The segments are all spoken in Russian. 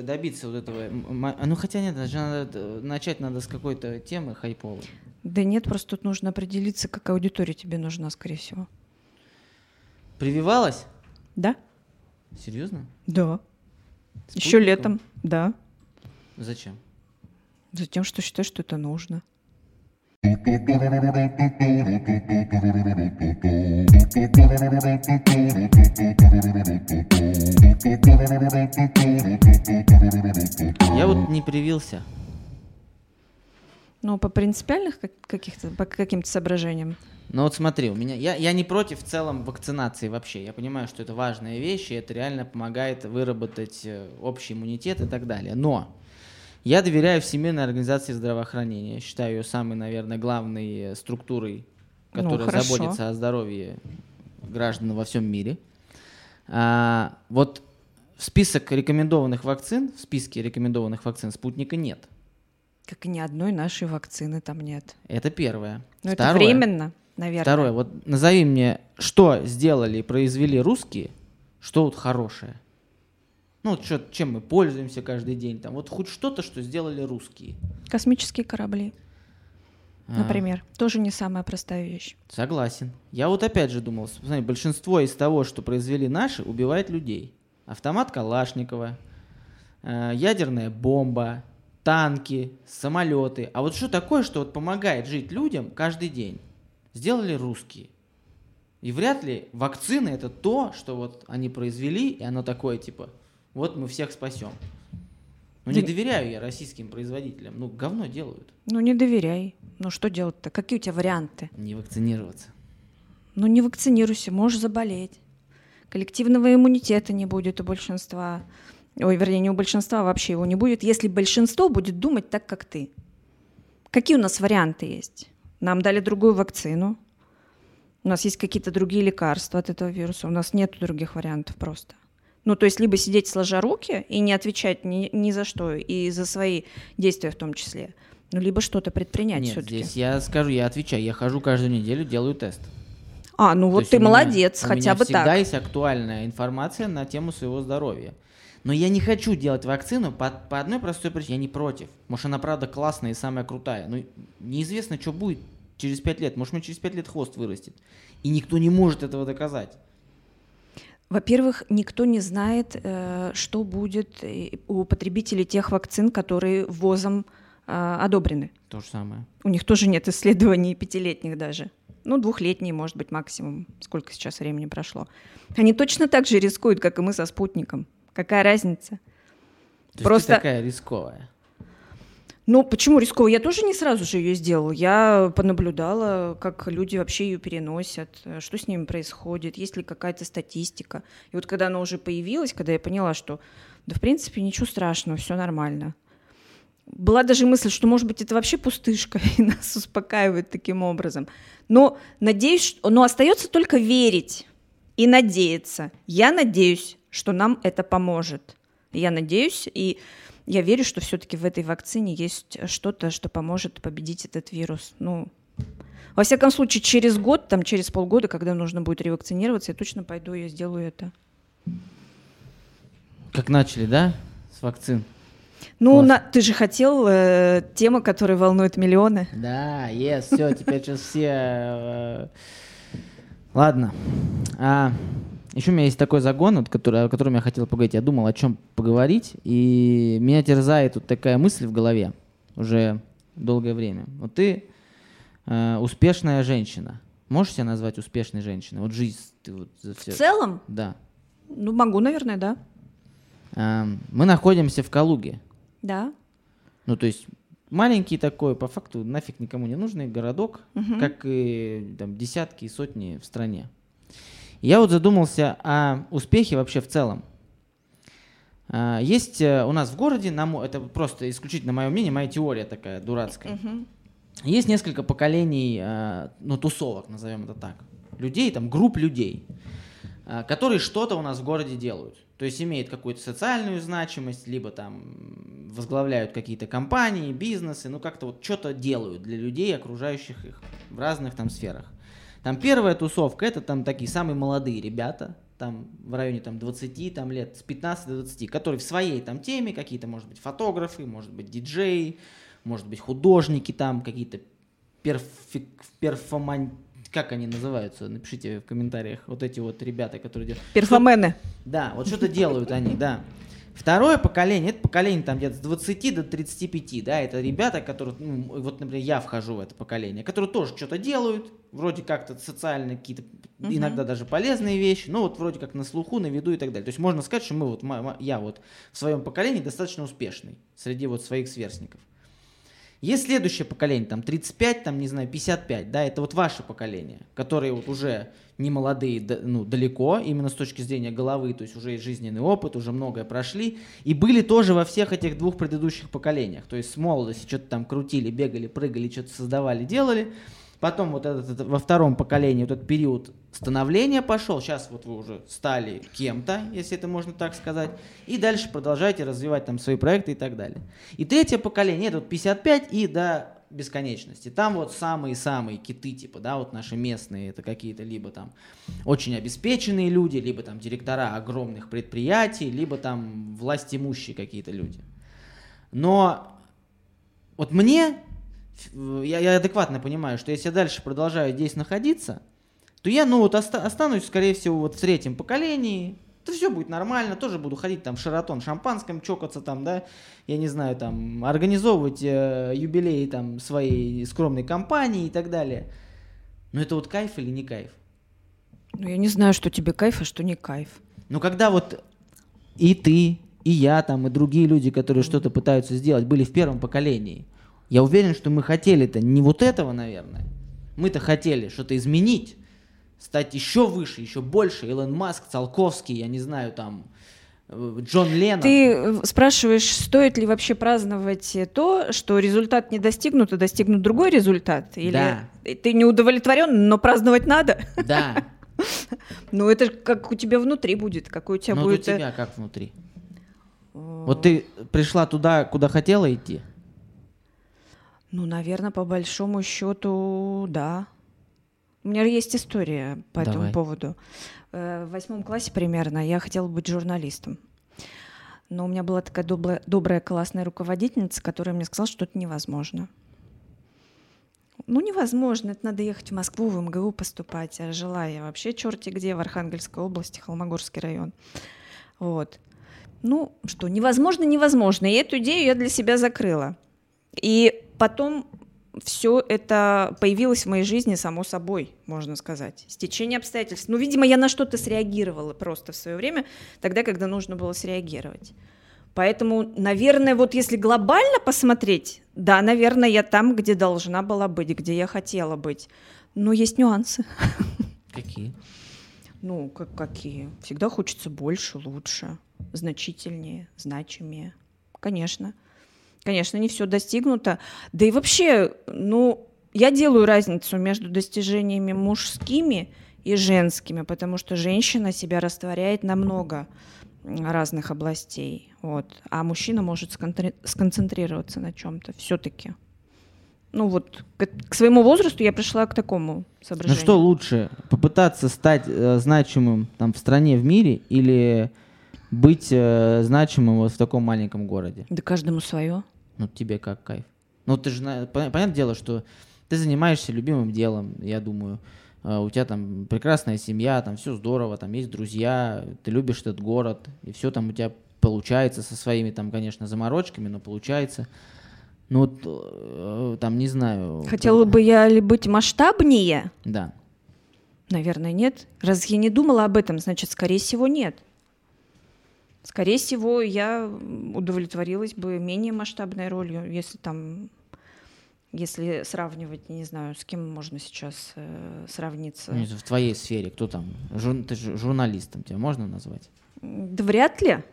добиться вот этого. м- Ну хотя нет, даже надо, начать надо с какой-то темы хайповой. Да нет, просто тут нужно определиться, какая аудитория тебе нужна, скорее всего. Прививалась? Да? Серьезно? Да. Еще Спутником? летом, да. Зачем? Затем, что считаю, что это нужно. Я вот не привился. Ну, по принципиальных как- каких-то, по каким-то соображениям. Но вот смотри, у меня я, я не против в целом вакцинации вообще. Я понимаю, что это важная вещь, и это реально помогает выработать э, общий иммунитет и так далее. Но я доверяю Всемирной организации здравоохранения. Я считаю ее самой, наверное, главной э, структурой, Ну, которая хорошо. заботится о здоровье граждан во всем мире. А, вот в список рекомендованных вакцин, в списке рекомендованных вакцин спутника нет. Как и ни одной нашей вакцины там нет. Это первое. Но это Второе. временно, наверное. Второе, вот назови мне, что сделали и произвели русские, что вот хорошее. Ну, вот чё- чем мы пользуемся каждый день, там, вот хоть что-то, что сделали русские. Космические корабли, А, например. Тоже не самая простая вещь. согласен. Я вот опять же думал, смотри, большинство из того, что произвели наши, убивает людей. Автомат Калашникова, э, ядерная бомба, танки, самолеты. А вот что такое, что вот помогает жить людям каждый день? Сделали русские. И вряд ли вакцины это то, что вот они произвели, и оно такое типа, вот мы всех спасем. Ну не доверяю я российским производителям. Ну говно делают. Ну, не доверяй. Ну, что делать-то? Какие у тебя варианты? Не вакцинироваться. Ну, не вакцинируйся, можешь заболеть. Коллективного иммунитета не будет у большинства. Ой, вернее, не у большинства, а вообще его не будет, если большинство будет думать так, как ты. Какие у нас варианты есть? Нам дали другую вакцину. У нас есть какие-то другие лекарства от этого вируса. У нас нет других вариантов просто. Ну, то есть либо сидеть сложа руки и не отвечать ни, ни за что, и за свои действия в том числе, ну, либо что-то предпринять Нет, все-таки. здесь я скажу, я отвечаю. Я хожу каждую неделю, делаю тест. А, ну То вот ты у меня- молодец, у хотя меня бы всегда так. есть актуальная информация на тему своего здоровья. Но я не хочу делать вакцину по, по одной простой причине. Я не против. Может, она правда классная и самая крутая. Но неизвестно, что будет через пять лет. Может, мне через пять лет хвост вырастет. И никто не может этого доказать. Во-первых, никто не знает, э, что будет э, у потребителей тех вакцин, которые ВОЗом э, одобрены. То же самое. У них тоже нет исследований пятилетних даже. Ну, двухлетние, может быть, максимум. Сколько сейчас времени прошло. Они точно так же рискуют, как и мы со спутником. Какая разница? То Просто- такая рисковая. Ну, почему рисково? Я тоже не сразу же ее сделала. Я понаблюдала, как люди вообще ее переносят, э, что с ними происходит, есть ли какая-то статистика. И вот когда она уже появилась, когда я поняла, что, да, в принципе, ничего страшного, все нормально. Была даже мысль, что, может быть, это вообще пустышка, и нас успокаивает таким образом. Но надеюсь, что- но остается только верить и надеяться. Я надеюсь, что нам это поможет. Я надеюсь, и я верю, что все-таки в этой вакцине есть что-то, что поможет победить этот вирус. Ну, во всяком случае, через год, там, через полгода, когда нужно будет ревакцинироваться, я точно пойду и сделаю это. Как начали, да? С вакцин. Ну, Класс. на- ты же хотел э, тема, которая волнует миллионы. Да, yes, все, теперь сейчас все... э, Ладно. А, еще у меня есть такой загон, вот, который, о котором я хотел поговорить. Я думал, о чем поговорить, и меня терзает вот такая мысль в голове уже долгое время. Вот ты э, успешная женщина. Можешь себя назвать успешной женщиной? Вот жизнь ты вот за В все... целом, Да. ну, могу, наверное, да. А, мы находимся в Калуге. Да. Ну, то есть маленький такой, по факту нафиг никому не нужный городок, Мгм. как и там, десятки и сотни в стране. Я вот задумался о успехе вообще в целом. А, Есть э, у нас в городе, на это просто исключительно мое мнение, моя теория такая дурацкая. Мгм. Есть несколько поколений, э, ну, тусовок, назовем это так. Людей, там, групп людей, э, которые что-то у нас в городе делают. То есть имеют какую-то социальную значимость, либо там возглавляют какие-то компании, бизнесы, ну, как-то вот что-то делают для людей, окружающих их в разных там сферах. Там первая тусовка, это там такие самые молодые ребята, там в районе там 20 там, лет, с 15 до 20, которые в своей там теме, какие-то, может быть, фотографы, может быть, диджеи, может быть, художники там, какие-то перфи, перформан... Как они называются? Напишите в комментариях. Вот эти вот ребята, которые делают... Перфомены. Да, вот что-то делают они, да. Второе поколение, это поколение там где-то с 20 до 35, да, это ребята, которые, ну, вот, например, я вхожу в это поколение, которые тоже что-то делают, вроде как-то социальные какие-то, uh-huh. иногда даже полезные вещи, но вот вроде как на слуху, на виду и так далее. То есть можно сказать, что мы вот, я вот в своем поколении достаточно успешный среди вот своих сверстников. Есть следующее поколение, там 35, там, не знаю, 55, да, это вот ваше поколение, которые вот уже не молодые, ну, далеко, именно с точки зрения головы, то есть уже есть жизненный опыт, уже многое прошли, и были тоже во всех этих двух предыдущих поколениях, то есть с молодости что-то там крутили, бегали, прыгали, что-то создавали, делали, Потом вот этот, этот, во втором поколении вот этот период становления пошел. Сейчас вот вы уже стали кем-то, если это можно так сказать. И дальше продолжаете развивать там свои проекты и так далее. И третье поколение, это вот 55 и до бесконечности. Там вот самые-самые киты, типа, да, вот наши местные, это какие-то либо там очень обеспеченные люди, либо там директора огромных предприятий, либо там власть имущие какие-то люди. Но вот мне я, я адекватно понимаю, что если я дальше продолжаю здесь находиться, то я, ну, вот оста- останусь, скорее всего, вот в третьем поколении, то все будет нормально, тоже буду ходить там в Шаратон шампанском, чокаться там, да, я не знаю, там, организовывать э, юбилеи там своей скромной компании и так далее. Но это вот кайф или не кайф? Ну, я не знаю, что тебе кайф, а что не кайф. Ну, когда вот и ты, и я там, и другие люди, которые что-то пытаются сделать, были в первом поколении – я уверен, что мы хотели-то не вот этого, наверное. Мы-то хотели что-то изменить, стать еще выше, еще больше. Илон Маск, Циолковский, я не знаю, там, э, Джон Леннон. Ты э, спрашиваешь, стоит ли вообще праздновать то, что результат не достигнут, а достигнут другой результат? Или да. ты не удовлетворен, но праздновать надо? Да. Ну, это как у тебя внутри будет, какой у тебя ну, будет... у тебя как внутри? Вот ты пришла туда, куда хотела идти? Ну, наверное, по большому счету, да. У меня есть история по Давай. этому поводу. Э, в восьмом классе примерно я хотела быть журналистом. Но у меня была такая добрая, добрая классная руководительница, которая мне сказала, что это невозможно. Ну, невозможно, это надо ехать в Москву, в МГУ поступать. А жила я вообще черти где, в Архангельской области, Холмогорский район. Вот. Ну, что, невозможно, невозможно. И эту идею я для себя закрыла. И потом все это появилось в моей жизни само собой, можно сказать. Стечение обстоятельств. Ну, видимо, я на что-то среагировала просто в свое время, тогда, когда нужно было среагировать. Поэтому, наверное, вот если глобально посмотреть, да, наверное, я там, где должна была быть, где я хотела быть. Но есть нюансы. Какие? Ну, как какие? Всегда хочется больше, лучше, значительнее, значимее. Конечно. Конечно, не все достигнуто. Да и вообще, ну, я делаю разницу между достижениями мужскими и женскими, потому что женщина себя растворяет на много разных областей, вот, а мужчина может сконцентрироваться на чем-то все-таки. Ну вот к, к своему возрасту я пришла к такому соображению. Ну что лучше, попытаться стать э, значимым там в стране, в мире, или быть э, значимым вот в таком маленьком городе? Да каждому свое. Ну, тебе как кайф? Ну, ты же, понятное дело, что ты занимаешься любимым делом, я думаю. А, у тебя там прекрасная семья, там все здорово, там есть друзья, ты любишь этот город, и все там у тебя получается со своими там, конечно, заморочками, но получается. Ну, э, там, не знаю. Хотела бы я ли быть масштабнее? Да. Наверное, нет. Раз я не думала об этом, значит, скорее всего, нет. Скорее всего, я удовлетворилась бы менее масштабной ролью, если там, если сравнивать, не знаю, с кем можно сейчас э, сравниться. Ну, в твоей сфере кто там? Жур, ты журналистом тебя можно назвать? Да вряд ли,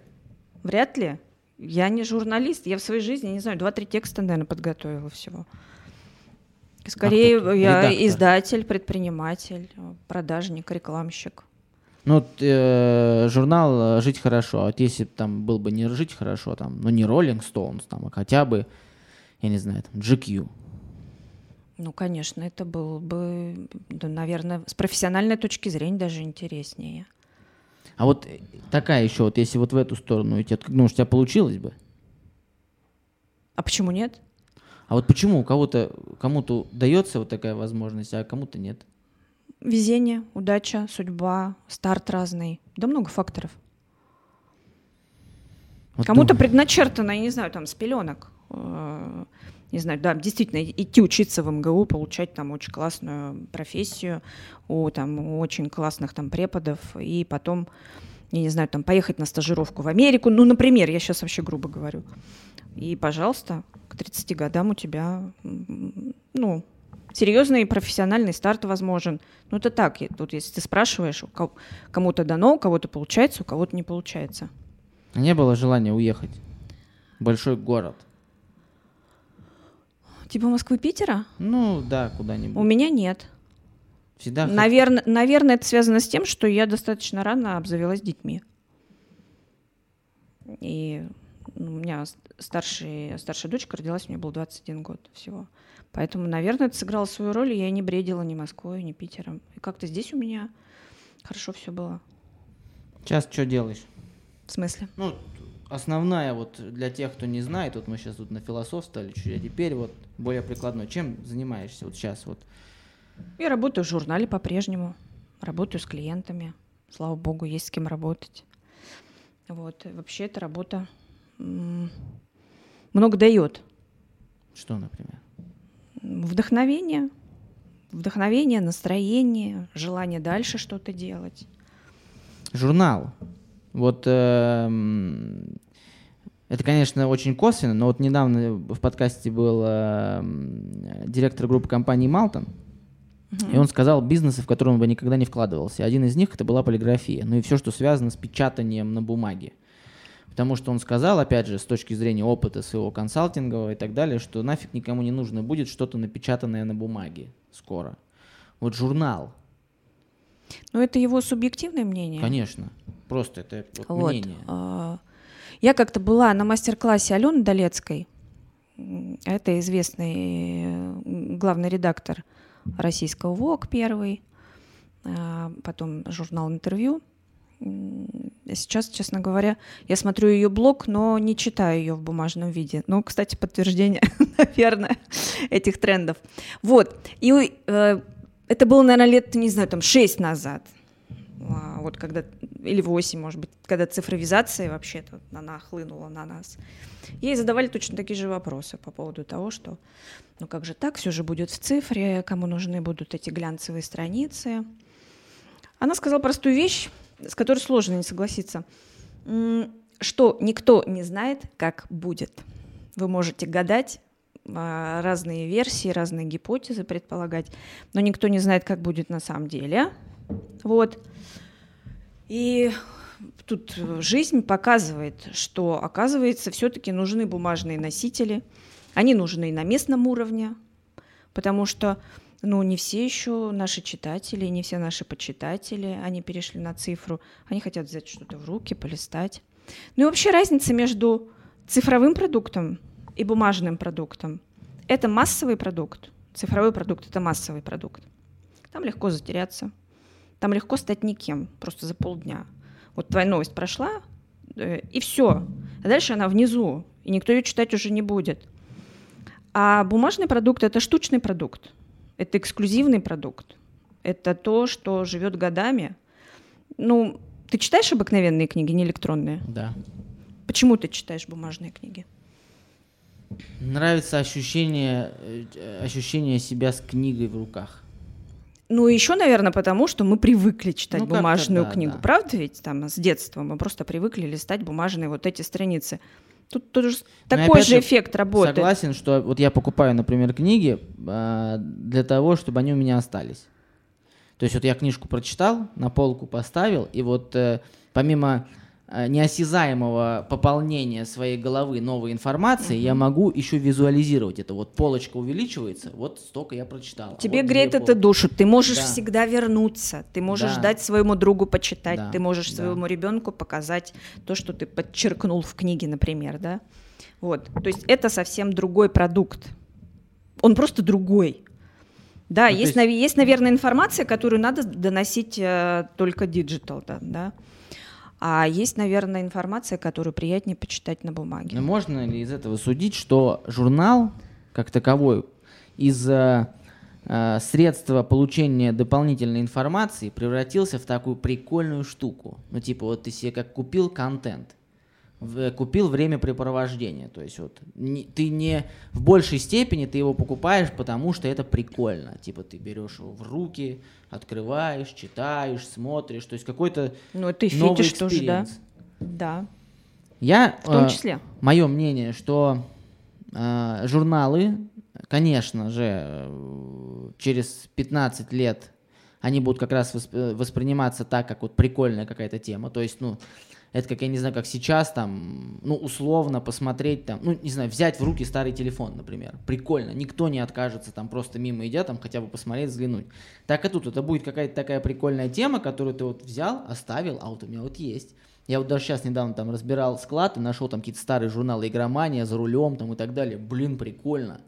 вряд ли. Я не журналист, я в своей жизни, не знаю, два-три текста, наверное, подготовила всего. Скорее, а я издатель, предприниматель, продажник, рекламщик. Ну, вот, э, журнал э, «Жить хорошо», а вот если бы там был бы не «Жить хорошо», там, ну, не Rolling Stones, там, а хотя бы, я не знаю, там, GQ. Ну, конечно, это было бы, да, наверное, с профессиональной точки зрения даже интереснее. А вот такая еще, вот если вот в эту сторону идти, ну, у тебя получилось бы? А почему нет? А вот почему у кого-то, кому-то дается вот такая возможность, а кому-то нет? Везение, удача, судьба, старт разный. Да много факторов. Вот Кому-то ну... предначертано, я не знаю, там, с пеленок. Э, не знаю, да, действительно, идти учиться в МГУ, получать там очень классную профессию у там очень классных там преподов, и потом, я не знаю, там поехать на стажировку в Америку, ну, например, я сейчас вообще грубо говорю. И, пожалуйста, к 30 годам у тебя, ну, серьезный профессиональный старт возможен. Ну, это так, тут если ты спрашиваешь, кому-то дано, у кого-то получается, у кого-то не получается. Не было желания уехать большой город? Типа Москвы, Питера? Ну, да, куда-нибудь. У меня нет. Всегда наверное, хоть... наверное, это связано с тем, что я достаточно рано обзавелась детьми. И у меня старший, старшая дочка родилась, мне был 21 год всего. Поэтому, наверное, это сыграло свою роль, и я не бредила ни Москвой, ни Питером. И как-то здесь у меня хорошо все было. Сейчас что делаешь? В смысле? Ну, основная вот для тех, кто не знает, вот мы сейчас тут на философствовали чуть, а теперь вот более прикладной. Чем занимаешься вот сейчас вот? Я работаю в журнале по-прежнему, работаю с клиентами. Слава богу, есть с кем работать. Вот. Вообще эта работа много дает. Что, например? Вдохновение. Вдохновение, настроение, желание дальше что-то делать. Журнал. Вот э, это, конечно, очень косвенно, но вот недавно в подкасте был э, директор группы компании Малтон, и он сказал бизнесы, в которые он бы никогда не вкладывался. Один из них это была полиграфия, ну и все, что связано с печатанием на бумаге. Потому что он сказал, опять же, с точки зрения опыта своего консалтингового и так далее, что нафиг никому не нужно будет что-то напечатанное на бумаге скоро. Вот журнал, но это его субъективное мнение. Конечно. Просто это вот вот. мнение. А, я как-то была на мастер-классе Алены Долецкой. Это известный главный редактор российского ВОК первый, а, потом журнал «Интервью». Сейчас, честно говоря, я смотрю ее блог, но не читаю ее в бумажном виде. Ну, кстати, подтверждение, наверное, этих трендов. Вот. И э, это было, наверное, лет, не знаю, там, шесть назад. А, вот когда, или восемь, может быть, когда цифровизация вообще-то она хлынула на нас. Ей задавали точно такие же вопросы по поводу того, что ну как же так, все же будет в цифре, кому нужны будут эти глянцевые страницы. Она сказала простую вещь, с которой сложно не согласиться, что никто не знает, как будет. Вы можете гадать, а, разные версии, разные гипотезы предполагать, но никто не знает, как будет на самом деле. Вот. И тут жизнь показывает, что, оказывается, все-таки нужны бумажные носители. Они нужны и на местном уровне, потому что ну, не все еще наши читатели, не все наши почитатели, они перешли на цифру, они хотят взять что-то в руки, полистать. Ну и вообще разница между цифровым продуктом и бумажным продуктом. Это массовый продукт. Цифровой продукт – это массовый продукт. Там легко затеряться. Там легко стать никем, просто за полдня. Вот твоя новость прошла, э, и все. А дальше она внизу, и никто ее читать уже не будет. А бумажный продукт – это штучный продукт. Это эксклюзивный продукт. Это то, что живет годами. Ну, ты читаешь обыкновенные книги, не электронные? Да. Почему ты читаешь бумажные книги? Нравится ощущение, э, ощущение себя с книгой в руках. Ну, еще, наверное, потому что мы привыкли читать ну, бумажную да, книгу. Да. Правда ведь? Там с детства мы просто привыкли листать бумажные вот эти страницы. Тут тоже Но такой же, же эффект работает. Согласен, что вот я покупаю, например, книги э, для того, чтобы они у меня остались. То есть вот я книжку прочитал, на полку поставил, и вот э, помимо неосязаемого пополнения своей головы новой информации, mm-hmm. я могу еще визуализировать это. Вот полочка увеличивается, вот столько я прочитал. Тебе вот греет это пол... душу, ты можешь да. всегда вернуться, ты можешь да. дать своему другу почитать, да. ты можешь да. своему ребенку показать то, что ты подчеркнул в книге, например, да. Вот, то есть это совсем другой продукт. Он просто другой. Да, ну, есть, есть... есть, наверное, информация, которую надо доносить э, только digital, да, да. А есть, наверное, информация, которую приятнее почитать на бумаге. Но можно ли из этого судить, что журнал как таковой из э, э, средства получения дополнительной информации превратился в такую прикольную штуку? Ну типа вот ты себе как купил контент, купил времяпрепровождение. То есть вот не- ты не в большей степени ты его покупаешь, потому что это прикольно. Типа ты берешь его в руки, открываешь, читаешь, смотришь. То есть какой-то Ну, это и новый фетиш тоже, да? Да, Я, в том э, числе. мое мнение, что э, журналы, конечно же, э, через 15 лет они будут как раз э, восприниматься так, как вот прикольная какая-то тема. То есть, ну, это как, я не знаю, как сейчас там, ну, условно посмотреть там, ну, не знаю, взять в руки старый телефон, например. Прикольно. Никто не откажется там просто мимо идя, там хотя бы посмотреть, взглянуть. Так и тут. Это будет какая-то такая прикольная тема, которую ты вот взял, оставил, а вот у меня вот есть. Я вот даже сейчас недавно там разбирал склад и нашел там какие-то старые журналы «Игромания», «За рулем» там и так далее. Блин, прикольно.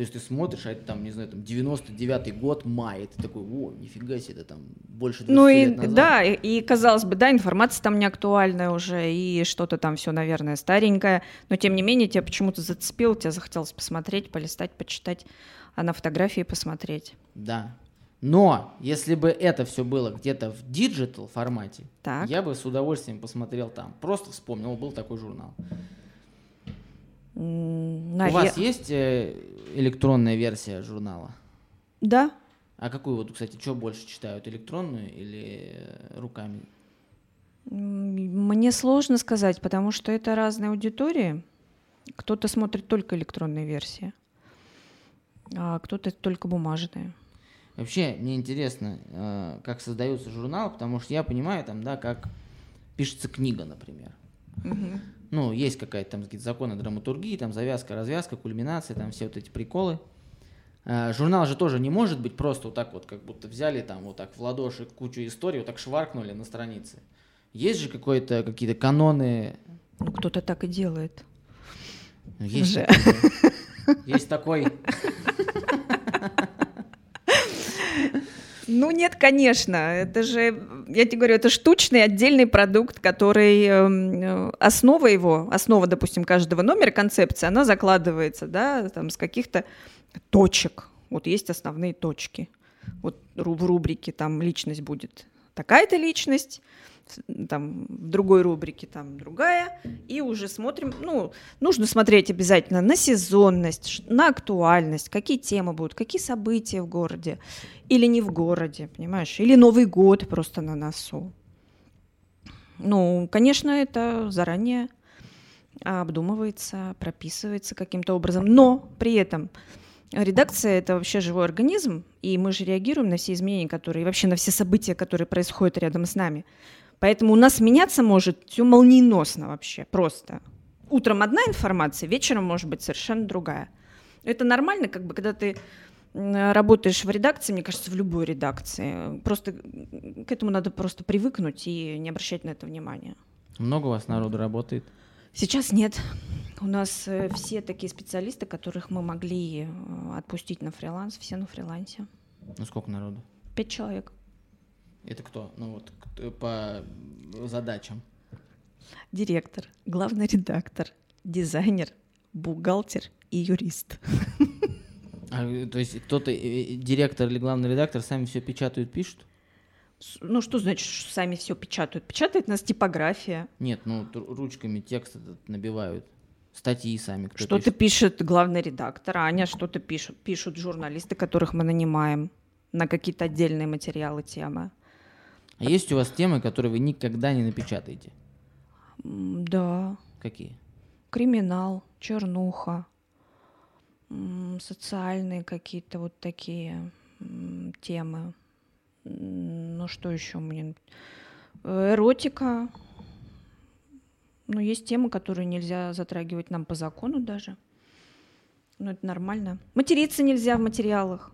То есть ты смотришь, а это там, не знаю, там 99-й год, май, и ты такой, о, нифига себе, это там больше 20 Ну и лет назад. да, и, и казалось бы, да, информация там не актуальная уже, и что-то там все, наверное, старенькое, но тем не менее тебя почему-то зацепило, тебе захотелось посмотреть, полистать, почитать, а на фотографии посмотреть. Да. Но если бы это все было где-то в digital формате, Так. я бы с удовольствием посмотрел там. Просто вспомнил, был такой журнал. М, У вас есть э, электронная версия журнала? Да, А какую вот, кстати, что больше читают, электронную или э, руками? Мне сложно сказать, потому что это разные аудитории. Кто-то смотрит только электронные версии, а кто-то только бумажные. Вообще, мне интересно, э, как создается журнал, потому что я понимаю, там, да, как пишется книга, например. Ну, есть какая-то там какие-то законы драматургии, там завязка, развязка, кульминация, там все вот эти приколы. Э, Журнал же тоже не может быть просто вот так вот, как будто взяли там вот так в ладоши кучу историй, вот так шваркнули на странице. Есть же какое-то какие-то каноны. Ну, кто-то так и делает. Есть, такой- есть такой. Ну нет, конечно, это же, я тебе говорю, это штучный отдельный продукт, который эм, э, основа его, основа, допустим, каждого номера концепции, она закладывается, да, там с каких-то точек. Вот есть основные точки. Вот в рубрике там личность будет такая-то личность, там в другой рубрике там другая, и уже смотрим, ну, нужно смотреть обязательно на сезонность, на актуальность, какие темы будут, какие события в городе или не в городе, понимаешь, или Новый год просто на носу. Ну, конечно, это заранее обдумывается, прописывается каким-то образом, но при этом редакция это вообще живой организм, и мы же реагируем на все изменения, которые, и вообще на все события, которые происходят рядом с нами. Поэтому у нас меняться может все молниеносно вообще, просто. Утром одна информация, вечером может быть совершенно другая. Это нормально, как бы, когда ты работаешь в редакции, мне кажется, в любой редакции. Просто к этому надо просто привыкнуть и не обращать на это внимания. Много у вас народу работает? Сейчас нет. У нас э, все такие специалисты, которых мы могли э, отпустить на фриланс, все на фрилансе. Ну сколько народу? Пять человек. Это кто? Ну вот кто- по задачам. Директор, главный редактор, дизайнер, бухгалтер и юрист. А, то есть кто-то, э, директор или главный редактор, сами все печатают, пишут? Ну, что значит, что сами все печатают? Печатает нас типография. Нет, ну ручками текст этот набивают. Статьи сами кто Что-то пишет. пишет главный редактор, а Аня что-то пишут. Пишут журналисты, которых мы нанимаем на какие-то отдельные материалы, темы. А есть у вас темы, которые вы никогда не напечатаете? Да, Какие? криминал, чернуха, социальные какие-то вот такие темы. Ну что еще мне? Эротика. Ну, есть темы, которые нельзя затрагивать нам по закону даже. Ну, это нормально. Материться нельзя в материалах.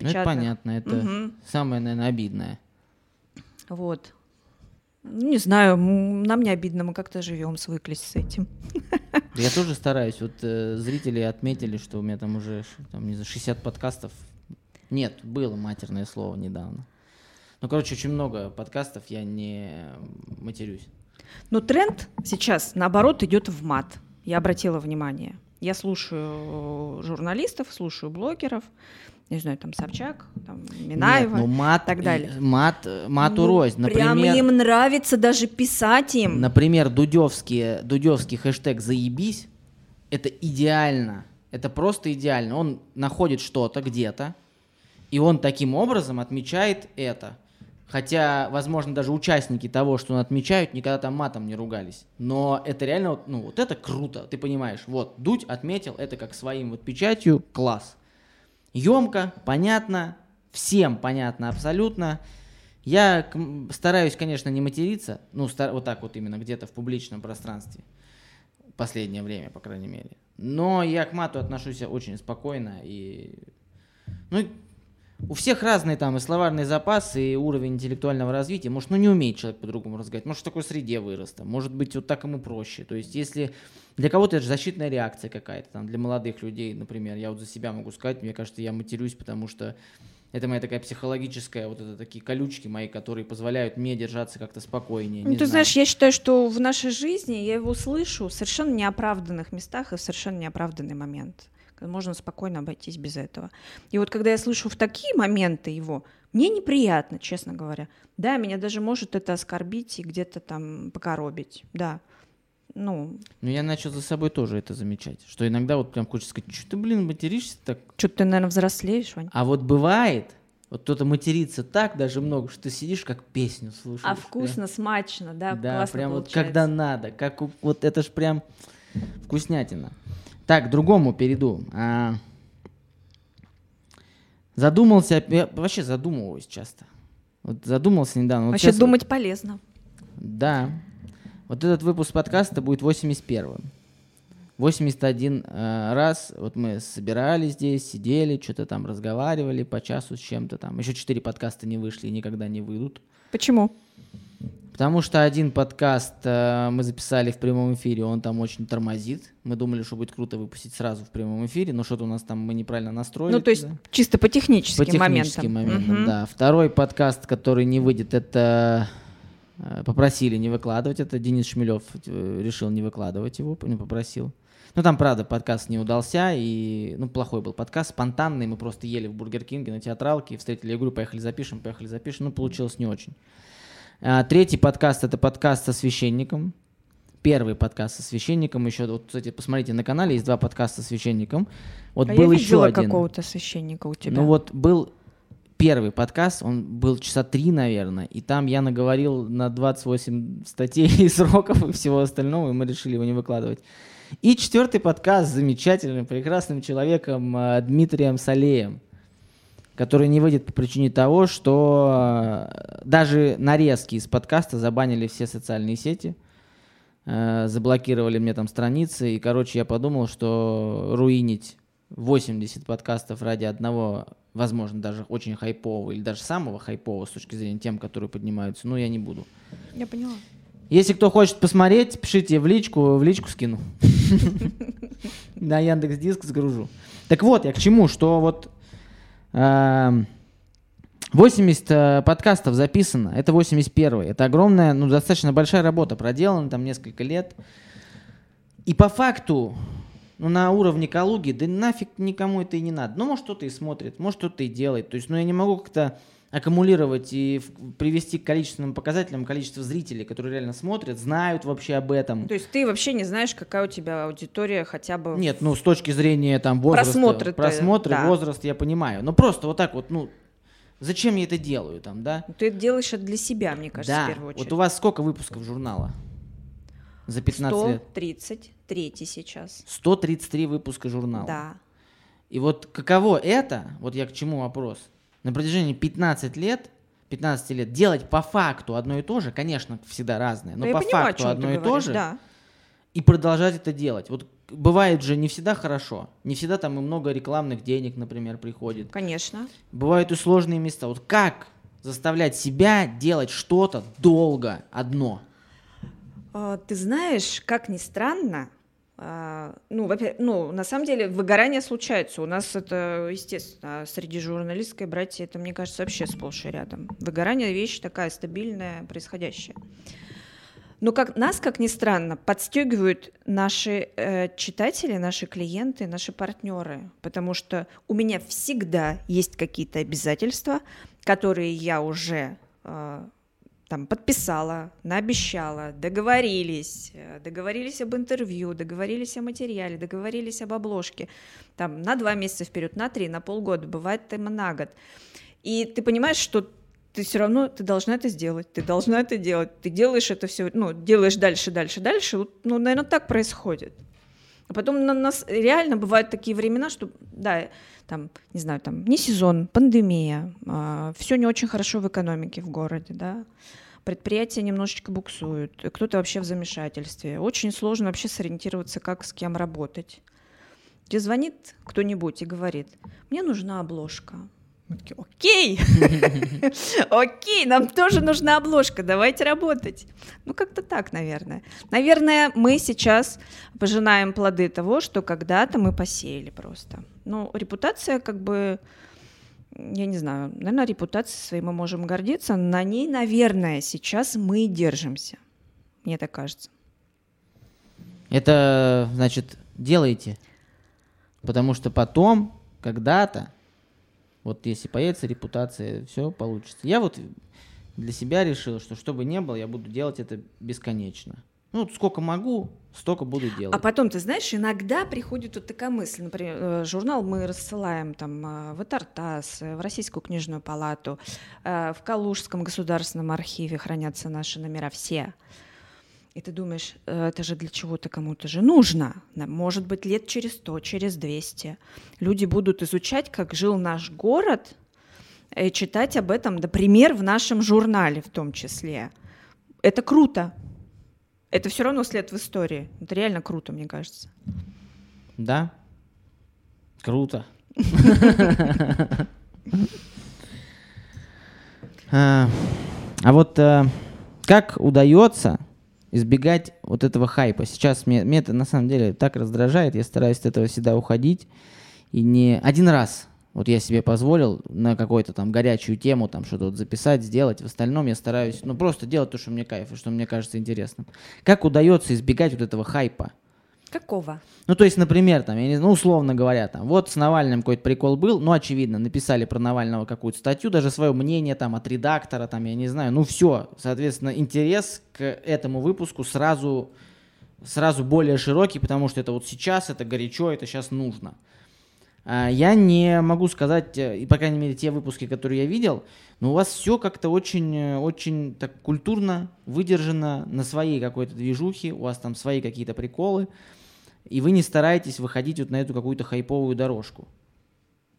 Ну, это понятно, это Мгм. самое, наверное, обидное. Вот. Не знаю, нам не обидно, мы как-то живем, свыклись с этим. Я тоже стараюсь. Вот э, зрители отметили, что у меня там уже там, не знаю, 60 подкастов. Нет, было матерное слово недавно. Ну, короче, очень много подкастов, я не матерюсь. Но тренд сейчас, наоборот, идет в мат. Я обратила внимание. Я слушаю журналистов, слушаю блогеров, не знаю, там Собчак, там Минаева Нет, ну мат, и так далее. Мат, мату Ну, рознь. Например, им нравится даже писать им. например дудевские, дудевский хэштег «заебись» — это идеально. Это просто идеально. Он находит что-то где-то, и он таким образом отмечает это. Хотя, возможно, даже участники того, что он отмечают, никогда там матом не ругались. Но это реально, ну, вот это круто, ты понимаешь. Вот, Дудь отметил это как своим вот печатью, класс. Емко, понятно, всем понятно абсолютно. Я стараюсь, конечно, не материться, ну, стар- вот так вот именно где-то в публичном пространстве. Последнее время, по крайней мере. Но я к мату отношусь очень спокойно и... Ну, у всех разный там и словарный запас, и уровень интеллектуального развития. Может, ну не умеет человек по-другому разговаривать. Может, в такой среде вырос. там. Может быть, вот так ему проще. То есть, если для кого-то это же защитная реакция какая-то, там, для молодых людей, например, я вот за себя могу сказать, мне кажется, я матерюсь, потому что это моя такая психологическая, вот это такие колючки мои, которые позволяют мне держаться как-то спокойнее. Ну, ты знаю. знаешь, я считаю, что в нашей жизни я его слышу в совершенно неоправданных местах и в совершенно неоправданный момент. Можно спокойно обойтись без этого. И вот когда я слышу в такие моменты его, мне неприятно, честно говоря. Да, меня даже может это оскорбить и где-то там покоробить. Да. Ну, Но я начал за собой тоже это замечать, что иногда вот прям хочется сказать, что ты, блин, материшься так что-то ты, наверное, взрослеешь, Вань. А вот бывает, вот кто-то матерится так даже много, что ты сидишь как песню слушаешь. А прям. вкусно, смачно, да, Да, классно прям вот получается. когда надо, как вот это ж прям вкуснятина. Так, к другому перейду. А, задумался, я вообще задумываюсь часто. Вот задумался недавно. вот Вообще вот- думать полезно. да. Вот этот выпуск подкаста будет 81-м. 81 э, раз вот мы собирались здесь, сидели, что-то там разговаривали по часу с чем-то там. Еще 4 подкаста не вышли и никогда не выйдут. Почему? Потому что один подкаст э, мы записали в прямом эфире, он там очень тормозит. Мы думали, что будет круто выпустить сразу в прямом эфире, но что-то у нас там мы неправильно настроили. Ну, то есть туда. чисто по техническим, По техническим моментам. моментам, Мгм. да. Второй подкаст, который не выйдет, это э, попросили не выкладывать. Это Денис Шмелев э, решил не выкладывать его, не попросил. Ну, там, правда, подкаст не удался, и, ну, плохой был подкаст, спонтанный, мы просто ели в Бургер Кинге на театралке, встретили, говорю, поехали запишем, поехали запишем, ну, получилось не очень. А, третий подкаст — это подкаст со священником, первый подкаст со священником, еще, вот, кстати, посмотрите, на канале есть два подкаста со священником, вот а был я еще один. какого-то священника у тебя. Ну вот был первый подкаст, он был часа три, наверное, и там я наговорил на 28 статей и сроков и всего остального, и мы решили его не выкладывать. И четвертый подкаст с замечательным, прекрасным человеком э, Дмитрием Салеем, который не выйдет по причине того, что э, даже нарезки из подкаста забанили все социальные сети, э, заблокировали мне там страницы, и, короче, я подумал, что руинить 80 подкастов ради одного, возможно, даже очень хайпового или даже самого хайпового с точки зрения тем, которые поднимаются, ну, я не буду. Я поняла. Если кто хочет посмотреть, пишите в личку, в личку скину. На Яндекс Диск сгружу. Так вот, я к чему, что вот 80 э, подкастов записано, это 81 Это огромная, ну, достаточно большая работа проделана, там несколько лет. И по факту, ну, на уровне Калуги, да нафиг никому это и не надо. Ну, может, кто-то и смотрит, может, кто-то и делает. То есть, ну, я не могу как-то аккумулировать и привести к количественным показателям количество зрителей, которые реально смотрят, знают вообще об этом. То есть ты вообще не знаешь, какая у тебя аудитория хотя бы... Нет, ну с точки зрения там возраста, Просмотры-то, просмотры, да. возраст, я понимаю. Но просто вот так вот, ну, зачем я это делаю там, да? Ты это делаешь это для себя, мне кажется, да. в первую очередь. Вот у вас сколько выпусков журнала? За 15 лет? 133 сейчас. 133 выпуска журнала. Да. И вот каково это, вот я к чему вопрос, на протяжении 15 лет, 15 лет делать по факту одно и то же, конечно, всегда разное, но Ну, я по понимаю, факту одно и то же, Да. и продолжать это делать. Вот бывает же не всегда хорошо, не всегда там и много рекламных денег, например, приходит. Конечно. Бывают и сложные места. Вот как заставлять себя делать что-то долго одно? А, Ты знаешь, как ни странно, ну, во ну, на самом деле выгорание случается. У нас это, естественно, среди журналистской братья это, мне кажется, вообще сплошь и рядом. Выгорание – вещь такая стабильная, происходящая. Но как, нас, как ни странно, подстегивают наши э, читатели, наши клиенты, наши партнеры, потому что у меня всегда есть какие-то обязательства, которые я уже э, там подписала, наобещала, договорились, э, договорились об интервью, договорились о материале, договорились об обложке, там на два месяца вперед, на три, на полгода, бывает там на год. И ты понимаешь, что ты все равно ты должна это сделать, ты должна это делать, ты делаешь это все, ну делаешь дальше, дальше, дальше, ну наверное так происходит. А потом на нас реально бывают такие времена, что да, там, не знаю, там не сезон, пандемия, а, все не очень хорошо в экономике в городе, да, предприятия немножечко буксуют, кто-то вообще в замешательстве. Очень сложно вообще сориентироваться, как с кем работать. Тебе звонит кто-нибудь и говорит, мне нужна обложка. Мы такие, окей, окей, нам тоже нужна обложка, давайте работать. Ну, как-то так, наверное. Наверное, мы сейчас пожинаем плоды того, что когда-то мы посеяли просто. Ну, репутация как бы я не знаю, наверное, репутацией своей мы можем гордиться. На ней, наверное, сейчас мы держимся. Мне так кажется. Это, значит, делайте. Потому что потом, когда-то, вот если появится репутация, все получится. Я вот для себя решил, что что бы ни было, я буду делать это бесконечно. Ну, сколько могу, столько буду делать. А потом, ты знаешь, иногда приходит вот такая мысль, например, э, журнал мы рассылаем там э, в Этартас, э, в Российскую книжную палату, в Калужском государственном архиве хранятся наши номера все. И ты думаешь, это же для чего-то кому-то же нужно. Может быть, лет через сто, через двести люди будут изучать, как жил наш город, и читать об этом, например, в нашем журнале в том числе. Это круто это все равно след в истории. Это реально круто, мне кажется. Да. Круто. А, а вот э, как удается избегать вот этого хайпа? Сейчас мне, мне это на самом деле так раздражает, я стараюсь от этого всегда уходить. И не один раз вот я себе позволил на какую-то там горячую тему там что-то вот записать, сделать. В остальном я стараюсь, ну, просто делать то, что мне кайф, и что мне кажется интересным. Как удается избегать вот этого хайпа? Какого? Ну, то есть, например, там, я не, ну, условно говоря, там, вот с Навальным какой-то прикол был, ну, очевидно, написали про Навального какую-то статью, даже свое мнение там от редактора, там, я не знаю, ну, все, соответственно, интерес к этому выпуску сразу, сразу более широкий, потому что это вот сейчас, это горячо, это сейчас нужно. А, я не могу сказать, э, и по крайней мере те выпуски, которые я видел, но у вас все как-то очень, э, очень так культурно выдержано на своей какой-то движухе, у вас там свои какие-то приколы, и вы не стараетесь выходить вот на эту какую-то хайповую дорожку.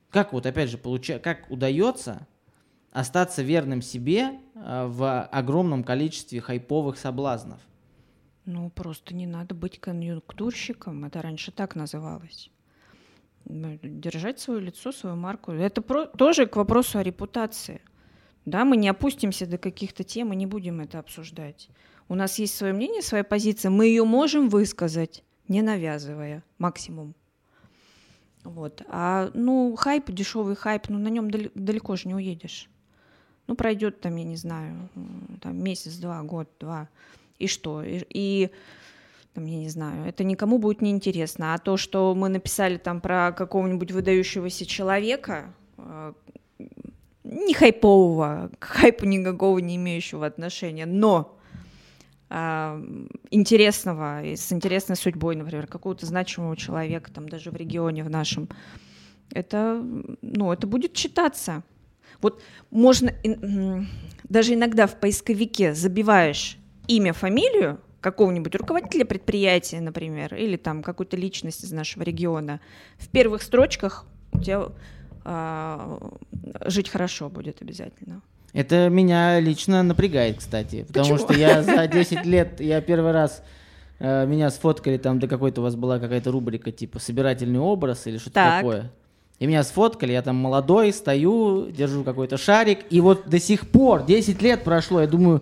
Как вот опять же получа, как удается остаться верным себе э, в огромном количестве хайповых соблазнов? Ну, просто не надо быть конъюнктурщиком, это раньше так называлось. Держать свое лицо, свою марку. Это про, тоже к вопросу о репутации. Да, мы не опустимся до каких-то тем и не будем это обсуждать. У нас есть свое мнение, своя позиция, мы ее можем высказать, не навязывая максимум. Вот. А ну хайп, дешевый хайп, ну на нем далеко же не уедешь. Ну пройдет там, я не знаю, там месяц, два, год, два. И что? И, и там, я не знаю, это никому будет не интересно. А то, что мы написали там про какого-нибудь выдающегося человека, э, не хайпового, к хайпу никакого не имеющего отношения, но интересного, с интересной судьбой, например, какого-то значимого человека, там даже в регионе в нашем, это, ну, это будет читаться. Вот можно, даже иногда в поисковике забиваешь имя, фамилию, какого-нибудь руководителя предприятия, например, или там какую-то личность из нашего региона, в первых строчках у тебя а, жить хорошо будет обязательно. Это меня лично напрягает, кстати, потому Почему? что я за 10 лет, я первый раз э, меня сфоткали, там до какой-то у вас была какая-то рубрика типа «Собирательный образ» или что-то так. такое. И меня сфоткали, я там молодой, стою, держу какой-то шарик, и вот до сих пор, 10 лет прошло, я думаю,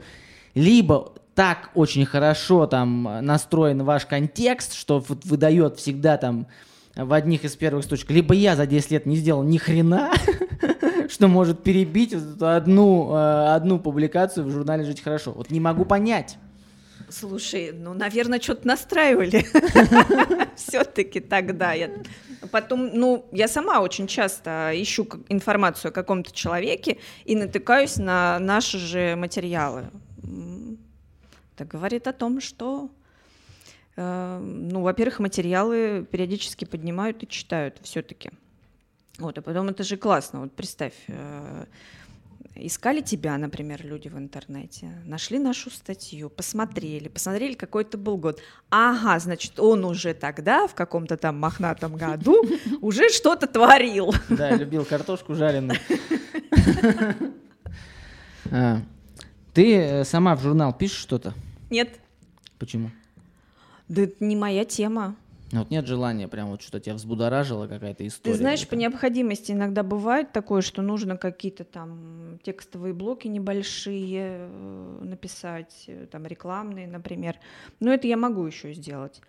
либо так очень хорошо там настроен ваш контекст, что вот выдает всегда там в одних из первых строчек. Либо я за 10 лет не сделал ни хрена, что может перебить одну, э, одну публикацию в журнале «Жить хорошо». Вот не могу понять. Слушай, ну, наверное, что-то настраивали. Все-таки тогда. Я... Потом, ну, я сама очень часто ищу информацию о каком-то человеке и натыкаюсь на наши же материалы. Это говорит о том, что, э, ну, во-первых, материалы периодически поднимают и читают все-таки. Вот, а потом это же классно. Вот представь, э, искали тебя, например, люди в интернете, нашли нашу статью, посмотрели, посмотрели, какой это был год. Ага, значит, он уже тогда, в каком-то там мохнатом году, уже что-то творил. Да, любил картошку жареную. А, ты э, сама в журнал пишешь что-то? Нет. Почему? Да это не моя тема. Ну, вот нет желания прям вот что-то тебя взбудоражило, какая-то история. Ты знаешь, по необходимости иногда бывает такое, что нужно какие-то там текстовые блоки небольшие э, написать, э, там рекламные, например. Но это я могу еще сделать.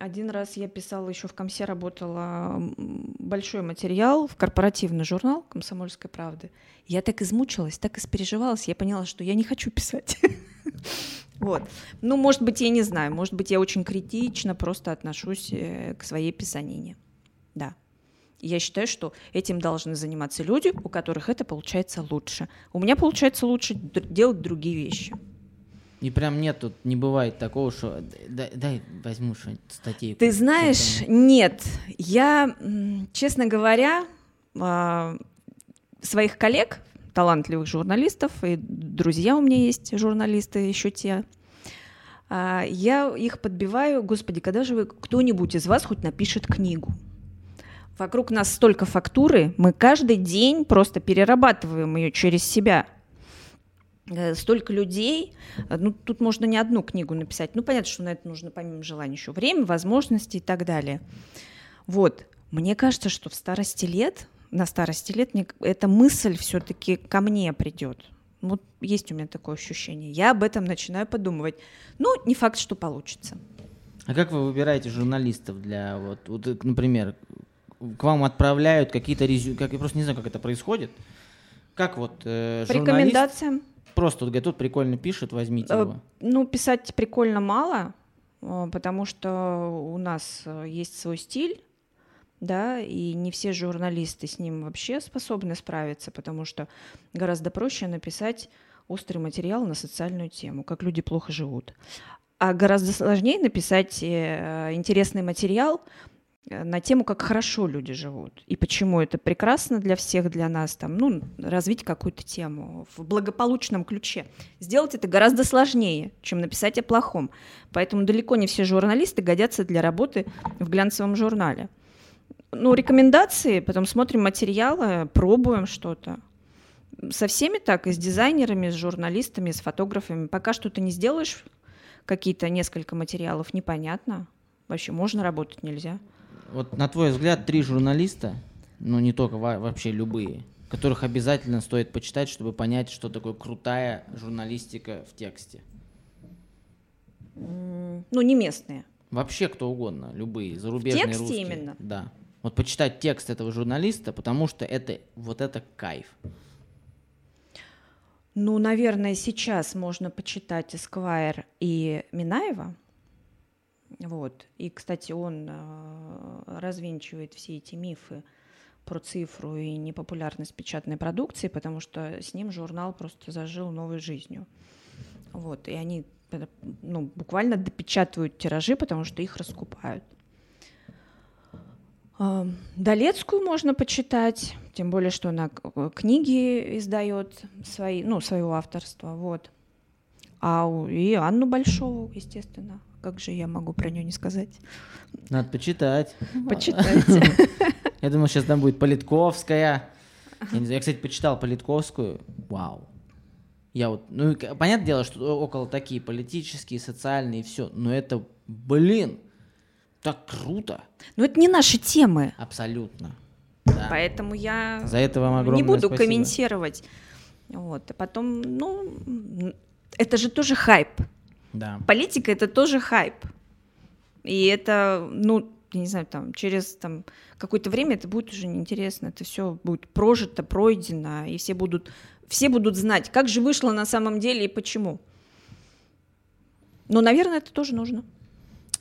Один раз я писала, еще в Комсе работала большой материал в корпоративный журнал «Комсомольской правды». Я так измучилась, так испереживалась, я поняла, что я не хочу писать. Вот. Ну, может быть, я не знаю, может быть, я очень критично просто отношусь э, к своей писанине. Да. Я считаю, что этим должны заниматься люди, у которых это получается лучше. У меня получается лучше делать другие вещи. И прям нет, тут не бывает такого, что дай, дай возьму что-нибудь статейку. Ты знаешь, нет. Я, честно говоря, а, своих коллег талантливых журналистов, и друзья у меня есть журналисты еще те. А, я их подбиваю, господи, когда же вы, кто-нибудь из вас хоть напишет книгу? Вокруг нас столько фактуры, мы каждый день просто перерабатываем ее через себя. Э, столько людей, ну тут можно не одну книгу написать, ну понятно, что на это нужно помимо желания еще время, возможности и так далее. Вот, мне кажется, что в старости лет на старости лет мне, эта мысль все-таки ко мне придет. Вот есть у меня такое ощущение. Я об этом начинаю подумывать. Ну, не факт, что получится. А как вы выбираете журналистов для вот, вот например, к вам отправляют какие-то резюме, как я просто не знаю, как это происходит. Как вот э, По рекомендациям. Просто вот говорит, тут прикольно пишет, возьмите э, его. Ну, писать прикольно мало, э, потому что у нас э, есть свой стиль, да, и не все журналисты с ним вообще способны справиться, потому что гораздо проще написать острый материал на социальную тему, как люди плохо живут. А гораздо сложнее написать э, интересный материал э, на тему, как хорошо люди живут и почему это прекрасно для всех, для нас, там, ну, развить какую-то тему в благополучном ключе. Сделать это гораздо сложнее, чем написать о плохом. Поэтому далеко не все журналисты годятся для работы в глянцевом журнале ну, рекомендации, потом смотрим материалы, пробуем что-то. Со всеми так, и с дизайнерами, с журналистами, с фотографами. Пока что-то не сделаешь, какие-то несколько материалов, непонятно. Вообще, можно работать, нельзя. Вот на твой взгляд, три журналиста, ну не только, вообще любые, которых обязательно стоит почитать, чтобы понять, что такое крутая журналистика в тексте? Ну, не местные. Вообще кто угодно, любые, зарубежные, в тексте русские. именно? Да. Вот почитать текст этого журналиста, потому что это вот это кайф. Ну, наверное, сейчас можно почитать Эсквайр и Минаева. Вот. И, кстати, он э, развенчивает все эти мифы про цифру и непопулярность печатной продукции, потому что с ним журнал просто зажил новой жизнью. Вот. И они ну, буквально допечатывают тиражи, потому что их раскупают. Долецкую можно почитать, тем более, что она книги издает свои, ну, своего авторства, вот. А и Анну Большову, естественно. Как же я могу про нее не сказать? Надо почитать. Почитайте. Я думаю, сейчас там будет Политковская. Я, знаю, я, кстати, почитал Политковскую. Вау. Я вот, ну, понятное дело, что около такие политические, социальные, все, но это, блин, так круто. Но это не наши темы. Абсолютно. Да. Поэтому я За это вам огромное не буду спасибо. комментировать. Вот. А потом, ну, это же тоже хайп. Да. Политика это тоже хайп. И это, ну, я не знаю, там, через там, какое-то время это будет уже неинтересно, это все будет прожито, пройдено, и все будут, все будут знать, как же вышло на самом деле и почему. Но, наверное, это тоже нужно.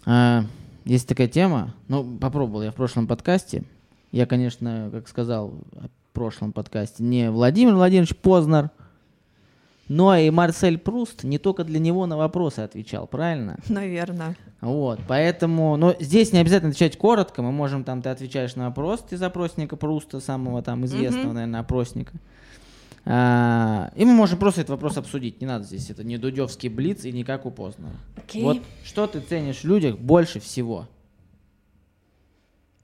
А, есть такая тема, ну, попробовал я в прошлом подкасте. Я, конечно, как сказал в прошлом подкасте, не Владимир Владимирович Познер, но и Марсель Пруст не только для него на вопросы отвечал, правильно? Наверное. Вот, поэтому, но здесь не обязательно отвечать коротко, мы можем там, ты отвечаешь на вопрос из опросника Пруста, самого там известного, Мгм. наверное, опросника. А, и мы можем просто этот вопрос обсудить, не надо здесь, это не Дудевский блиц и никак у Познера. Окей. Вот что ты ценишь в людях больше всего?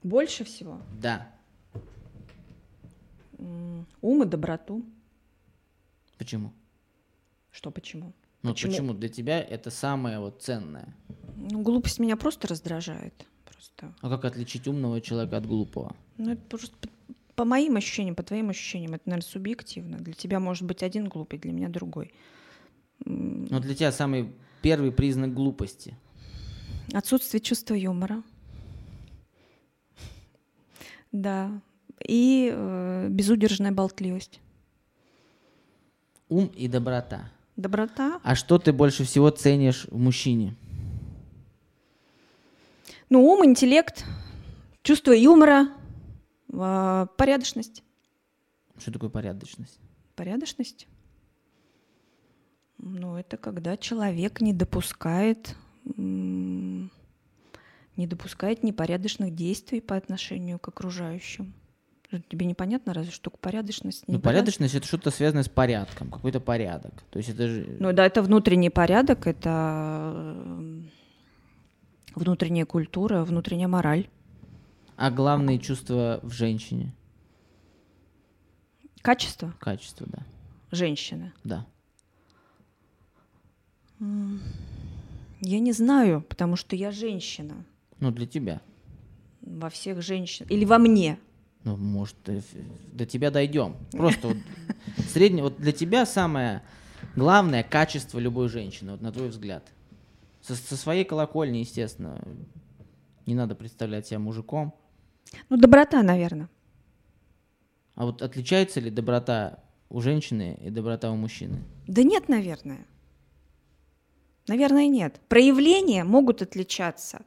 Больше всего Да. ум и доброту. Почему? Что почему? Ну Почему? почему? Для тебя это самое вот ценное. Ну, глупость меня просто раздражает. Просто. А как отличить умного человека от глупого? Ну, это просто по, моим ощущениям, по твоим ощущениям, это, наверное, субъективно. Для тебя может быть один глупый, для меня другой. Ну для тебя самый первый признак глупости. Отсутствие чувства юмора. Да. И э, безудержная болтливость. Ум и доброта. Доброта. А что ты больше всего ценишь в мужчине? Ну, ум, интеллект, чувство юмора, порядочность. Что такое порядочность? Порядочность? Ну, это когда человек не допускает, не допускает непорядочных действий по отношению к окружающим. Тебе непонятно разве что порядочность? Ну, непоряд- порядочность это что-то связанное с порядком, какой-то порядок. То есть это же... Ну да, это внутренний порядок, это внутренняя культура, внутренняя мораль. А главные чувства в женщине? Качество Качество, да. женщины. Да. Я не знаю, потому что я женщина. Ну, для тебя. Во всех женщин. Или во мне. Ну, может, э, до тебя дойдем. Просто вот среднее, вот для тебя самое главное качество любой женщины, вот на твой взгляд. Со, со своей колокольни, естественно, не надо представлять себя мужиком. Ну, доброта, наверное. А вот отличается ли доброта у женщины и доброта у мужчины? Да нет, наверное. Наверное, нет. Проявления могут отличаться,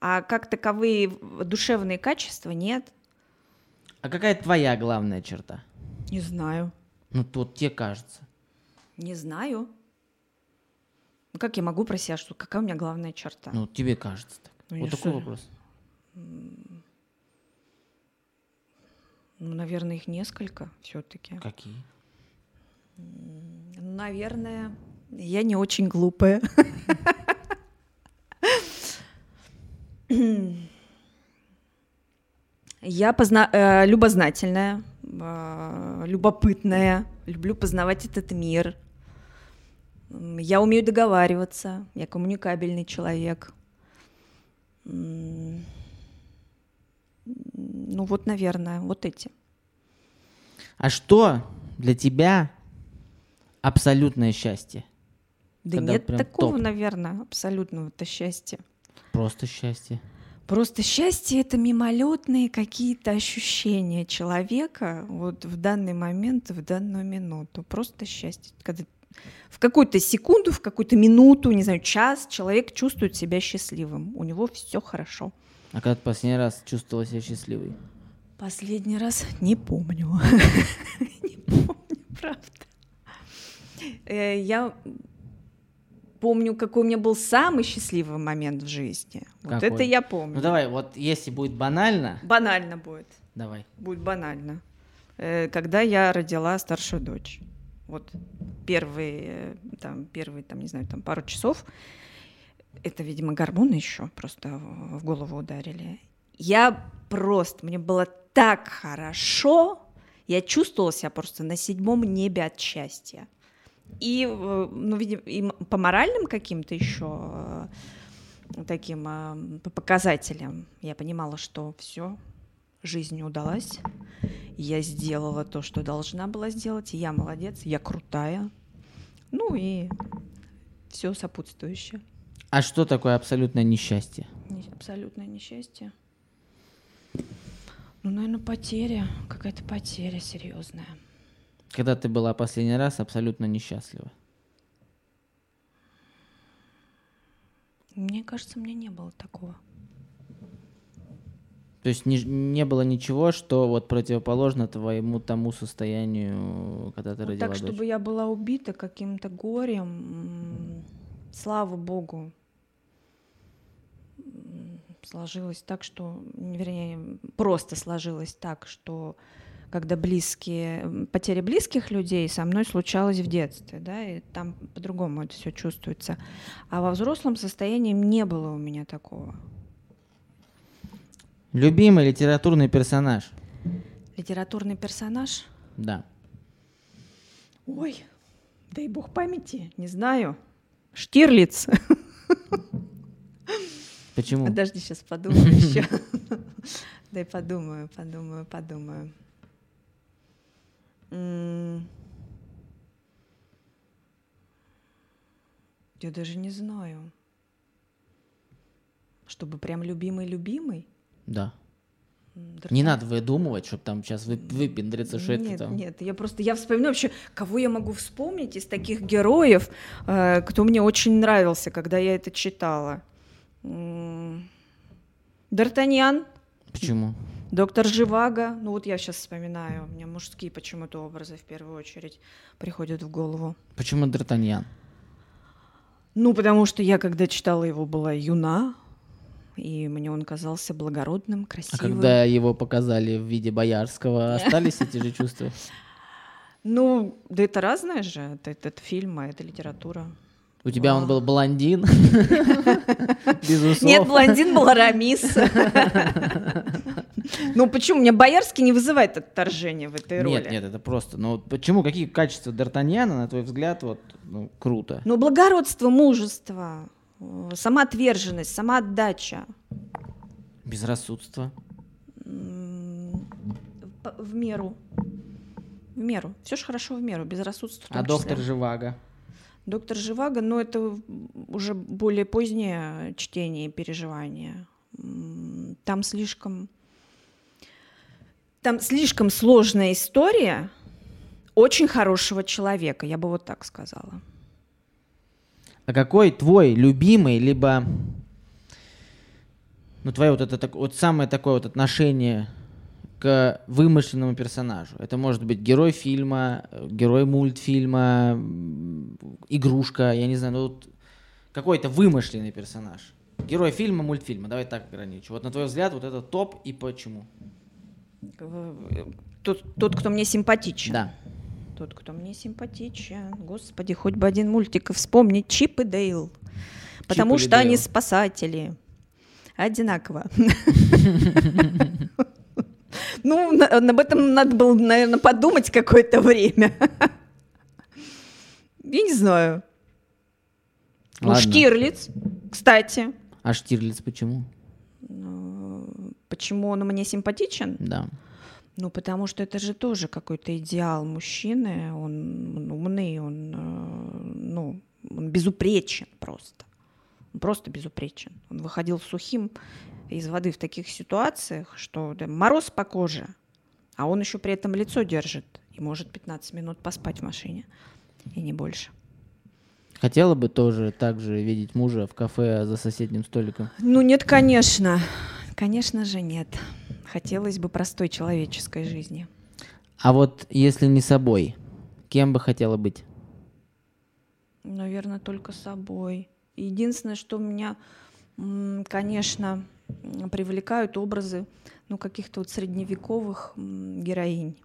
а как таковые душевные качества нет. А какая твоя главная черта? Не знаю. Ну, вот тебе кажется. Не знаю. Ну, как я могу про себя, что какая у меня главная черта? Ну, тебе кажется так. Ну, вот такой что- вопрос. Ну, наверное, их несколько все-таки. Какие? Наверное, я не очень глупая. Я позна- э, любознательная, э, любопытная, люблю познавать этот мир. Я умею договариваться, я коммуникабельный человек. Ну вот, наверное, вот эти. А что для тебя абсолютное счастье? Да Когда нет такого, топ. наверное, абсолютного-то счастья. Просто счастье. Просто счастье это мимолетные какие-то ощущения человека вот в данный момент, в данную минуту. Просто счастье. Когда в какую-то секунду, в какую-то минуту, не знаю, час человек чувствует себя счастливым. У него все хорошо. А когда ты последний раз чувствовала себя счастливой? Последний раз не помню. Не помню, правда. Э, Я помню, какой у меня был самый счастливый момент в жизни. Вот Какой? это я помню. Ну давай, вот если будет банально, Банально будет. давай. Будет банально. Э, Когда я родила старшую дочь. Вот первые, э, там, первые, там, не знаю, там пару часов. Это, видимо, гормоны еще просто в голову ударили. Я просто, мне было так хорошо, я чувствовала себя просто на седьмом небе от счастья. И, э, ну, видимо, и по моральным каким-то еще э, таким э, по показателям я понимала, что все, жизнь удалась, я сделала то, что должна была сделать, я молодец, я крутая. Ну и все сопутствующее. А что такое абсолютное несчастье? Не- Абсолютное несчастье. Ну, наверное, потеря. Какая-то потеря серьезная. Когда ты была последний раз абсолютно несчастлива? Мне кажется, мне не было такого. То есть не, не было ничего, что вот противоположно твоему тому состоянию, когда ты Вот родила так, дочь? чтобы я была убита каким-то горем, слава богу, сложилось так, что, вернее, просто сложилось так, что когда близкие, м, потеря близких людей со мной случалась в детстве, да, и там по-другому это все чувствуется. А во взрослом состоянии не было у меня такого. Любимый литературный персонаж? Литературный персонаж? Да. Ой, дай бог памяти, не знаю. Штирлиц. Почему? Подожди, сейчас подумаю еще. Дай подумаю, подумаю, подумаю. Я даже не знаю. Чтобы прям любимый-любимый? Да. М, Не надо выдумывать, чтобы там сейчас вы, выпендриться, что это там. нет, я просто, я вспоминаю вообще, кого я могу вспомнить из таких героев, э, кто мне очень нравился, когда я это читала. Д'Артаньян, Почему? доктор Живаго, ну вот я сейчас вспоминаю, у меня мужские почему-то образы в первую очередь приходят в голову. Почему Д'Артаньян? Ну, потому что я, когда читала его, была юна, и мне он казался благородным, А красивым. когда его показали в виде боярского, остались эти же чувства? Ну, да это разное же, это, это, это фильм, а это литература. У тебя он был блондин? Нет, блондин был Арамис. Ну почему? Мне Боярский не вызывает отторжения в этой роли. Нет, нет, это просто. Ну вот почему? Какие качества Д'Артаньяна, на твой взгляд, вот, ну, круто? Ну, благородство, мужество, самоотверженность, самоотдача. Безрассудство. В меру. В меру. Все же хорошо в меру, безрассудство. А доктор. Живаго? Доктор Живаго, ну, это уже более позднее чтение и переживание. Там слишком... Там слишком сложная история очень хорошего человека, я бы вот так сказала. А какой твой любимый, либо ну твое вот это вот самое такое вот отношение к вымышленному персонажу? Это может быть герой фильма, э, герой мультфильма, игрушка, я не знаю, ну вот какой-то вымышленный персонаж. Герой фильма, мультфильма, давай так ограничу. Вот на твой взгляд вот это топ и почему? Тот, тот, кто мне симпатичен. Да. Тот, кто мне симпатичен. Господи, хоть бы один мультик вспомнить. Чип и Дейл. Потому или что они Дейл. спасатели. Одинаково. Ну, на- об этом надо было, наверное, подумать какое-то время. Я не знаю. Ну, Ладно. Штирлиц, кстати. А Штирлиц почему? Ну, Почему он мне симпатичен? Да. Ну, потому что это же тоже какой-то идеал мужчины. Он, он умный, он, э, ну, он безупречен просто. Он просто безупречен. Он выходил сухим из воды в таких ситуациях, что да, мороз по коже, а он еще при этом лицо держит и может 15 минут поспать в машине, и не больше. Хотела бы тоже так же видеть мужа в кафе за соседним столиком? Ну, нет, конечно. Конечно же, нет. Хотелось бы простой человеческой жизни. А вот если не собой, кем бы хотела быть? Наверное, только собой. Единственное, что меня, конечно, привлекают образы ну, каких-то вот средневековых героинь.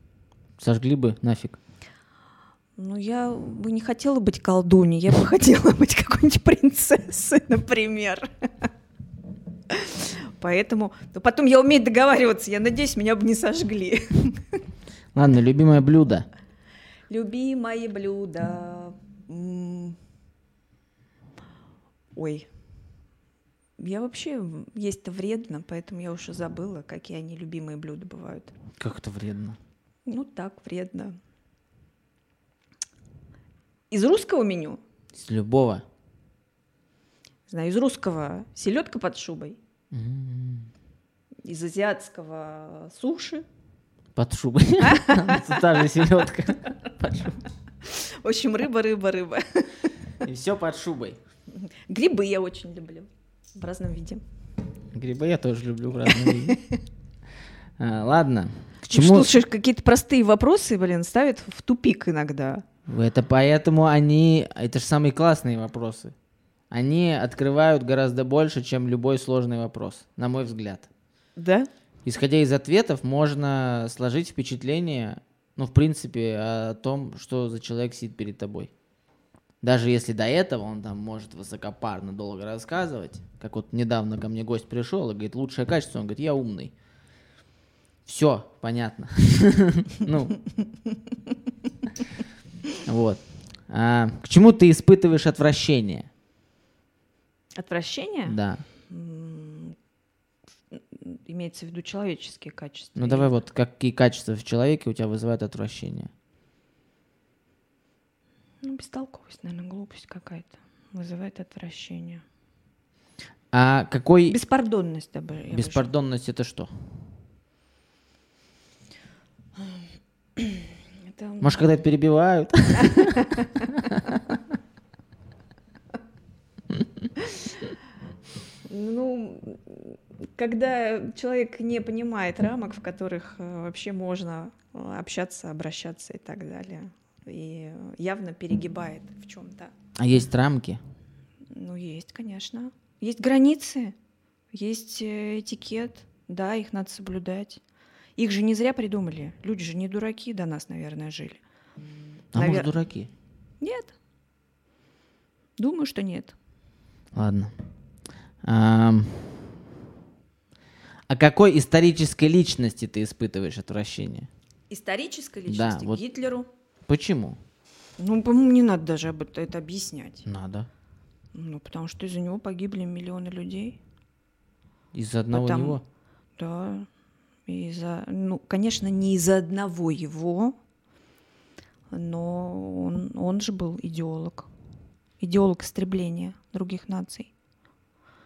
Сожгли бы нафиг. Ну, я бы не хотела быть колдуней, я бы хотела быть какой-нибудь принцессой, например. Поэтому... ну, потом я умею договариваться, я надеюсь, меня бы не сожгли. Ладно, любимое блюдо. Любимое блюдо. Ой. Я вообще есть-то вредно, поэтому я уже забыла, какие они любимые блюда бывают. Как это вредно. Ну так, вредно. Из русского меню? Из любого. Знаю, из русского селедка под шубой. М, Из азиатского суши. Под шубой. Та же селедка. В общем, рыба, рыба, рыба. И все под шубой. Грибы я очень люблю. В разном виде. Грибы я тоже люблю в разном виде. А, Ладно. К чему? Слушай, какие-то простые вопросы, блин, ставят в тупик иногда. Это поэтому они... Это же самые классные вопросы. Они открывают гораздо больше, чем любой сложный вопрос, на мой взгляд. Да? Исходя из ответов, можно сложить впечатление, ну, в принципе, о том, что за человек сидит перед тобой. Даже если до этого он там может высокопарно долго рассказывать, как вот недавно ко мне гость пришел и говорит, лучшее качество, он говорит, я умный. Все, понятно. Ну. Вот. А, К чему ты испытываешь отвращение? Отвращение? Да. Имеется в виду человеческие качества. Ну давай вот, какие качества в человеке у тебя вызывают отвращение? Ну, бестолковость, наверное, глупость какая-то. Вызывает отвращение. А какой... Беспардонность, да, бы, я бы Беспардонность это что? Это, Может, когда это перебивают? Ну, когда человек не понимает рамок, в которых э, вообще можно э, общаться, обращаться и так далее, и явно перегибает в чем-то. А есть рамки? Ну, есть, конечно. Есть границы, есть э, этикет, да, их надо соблюдать. Их же не зря придумали. Люди же не дураки до нас, наверное, жили. А может, Навер- дураки? Нет. Думаю, что нет. Ладно. Ам. А какой исторической личности ты испытываешь отвращение? Исторической Да, личности вот- Гитлеру. Почему? Ну, по-моему, не надо даже об это, это объяснять. Надо. Ну, потому что из-за него погибли миллионы людей. Из-за одного Потому- него? Да. Из-за, ну, конечно, не из-за одного его, но он, он же был идеолог. Идеолог истребления других наций.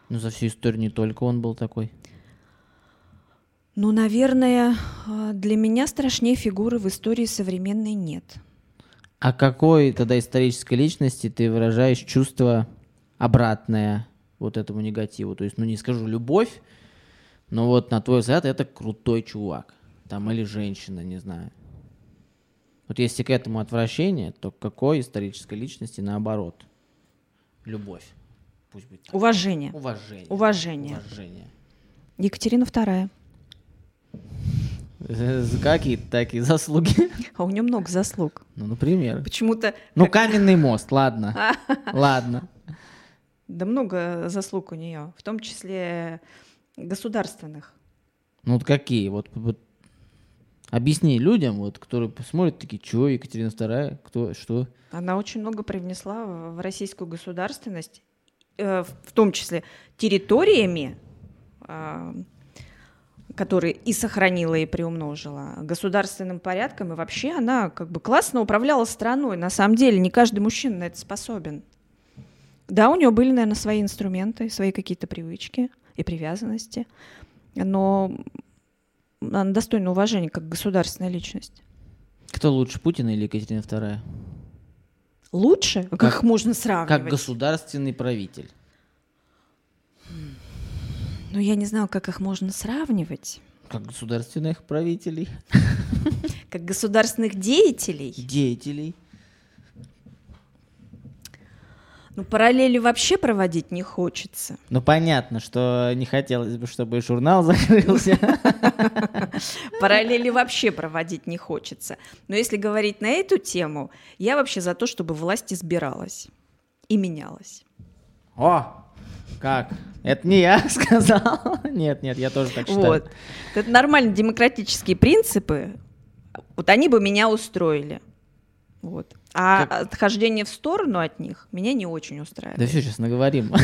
Ну, за всю историю не только он был такой. Ну, наверное, э, для меня страшнее фигуры в истории современной нет. А какой тогда исторической личности ты выражаешь чувство обратное вот этому негативу? То есть, ну не скажу любовь, но вот на твой взгляд это крутой чувак. Там или женщина, не знаю. Вот если к этому отвращение, то к какой исторической личности наоборот? Любовь. Пусть будет так. Уважение. Уважение. Уважение. Уважение. Екатерина вторая. Э, Какие такие заслуги? А у нее много заслуг. Ну, например. Почему-то Ну, каменный мост, ладно. Ладно. да много заслуг у нее, в том числе государственных. Ну вот какие? Вот, вот объясни людям, вот, которые посмотрят, такие, что, Екатерина II, кто, что? Она очень много привнесла в российскую государственность, э, в том числе территориями, а, которые и сохранила, и приумножила, государственным порядком, и вообще она как бы классно управляла страной. На самом деле не каждый мужчина на это способен. Да, у нее были, наверное, свои инструменты, свои какие-то привычки и привязанности, но она достойна уважения как государственная личность. Кто лучше, Путин или Екатерина II? Лучше? Как, Как- можно сравнивать? Как государственный правитель. Ну, я не знаю, как их можно сравнивать. Как государственных правителей. Как государственных деятелей. Деятелей. Ну, параллели вообще проводить не хочется. Ну, понятно, что не хотелось бы, чтобы журнал закрылся. Параллели вообще проводить не хочется. Но если говорить на эту тему, я вообще за то, чтобы власть избиралась и менялась. О, как? Это не я сказал. Нет, нет, я тоже так считаю. Вот. Это нормальные демократические принципы. Вот они бы меня устроили. Вот. А Как- отхождение в сторону от них меня не очень устраивает. Да все, сейчас наговорим.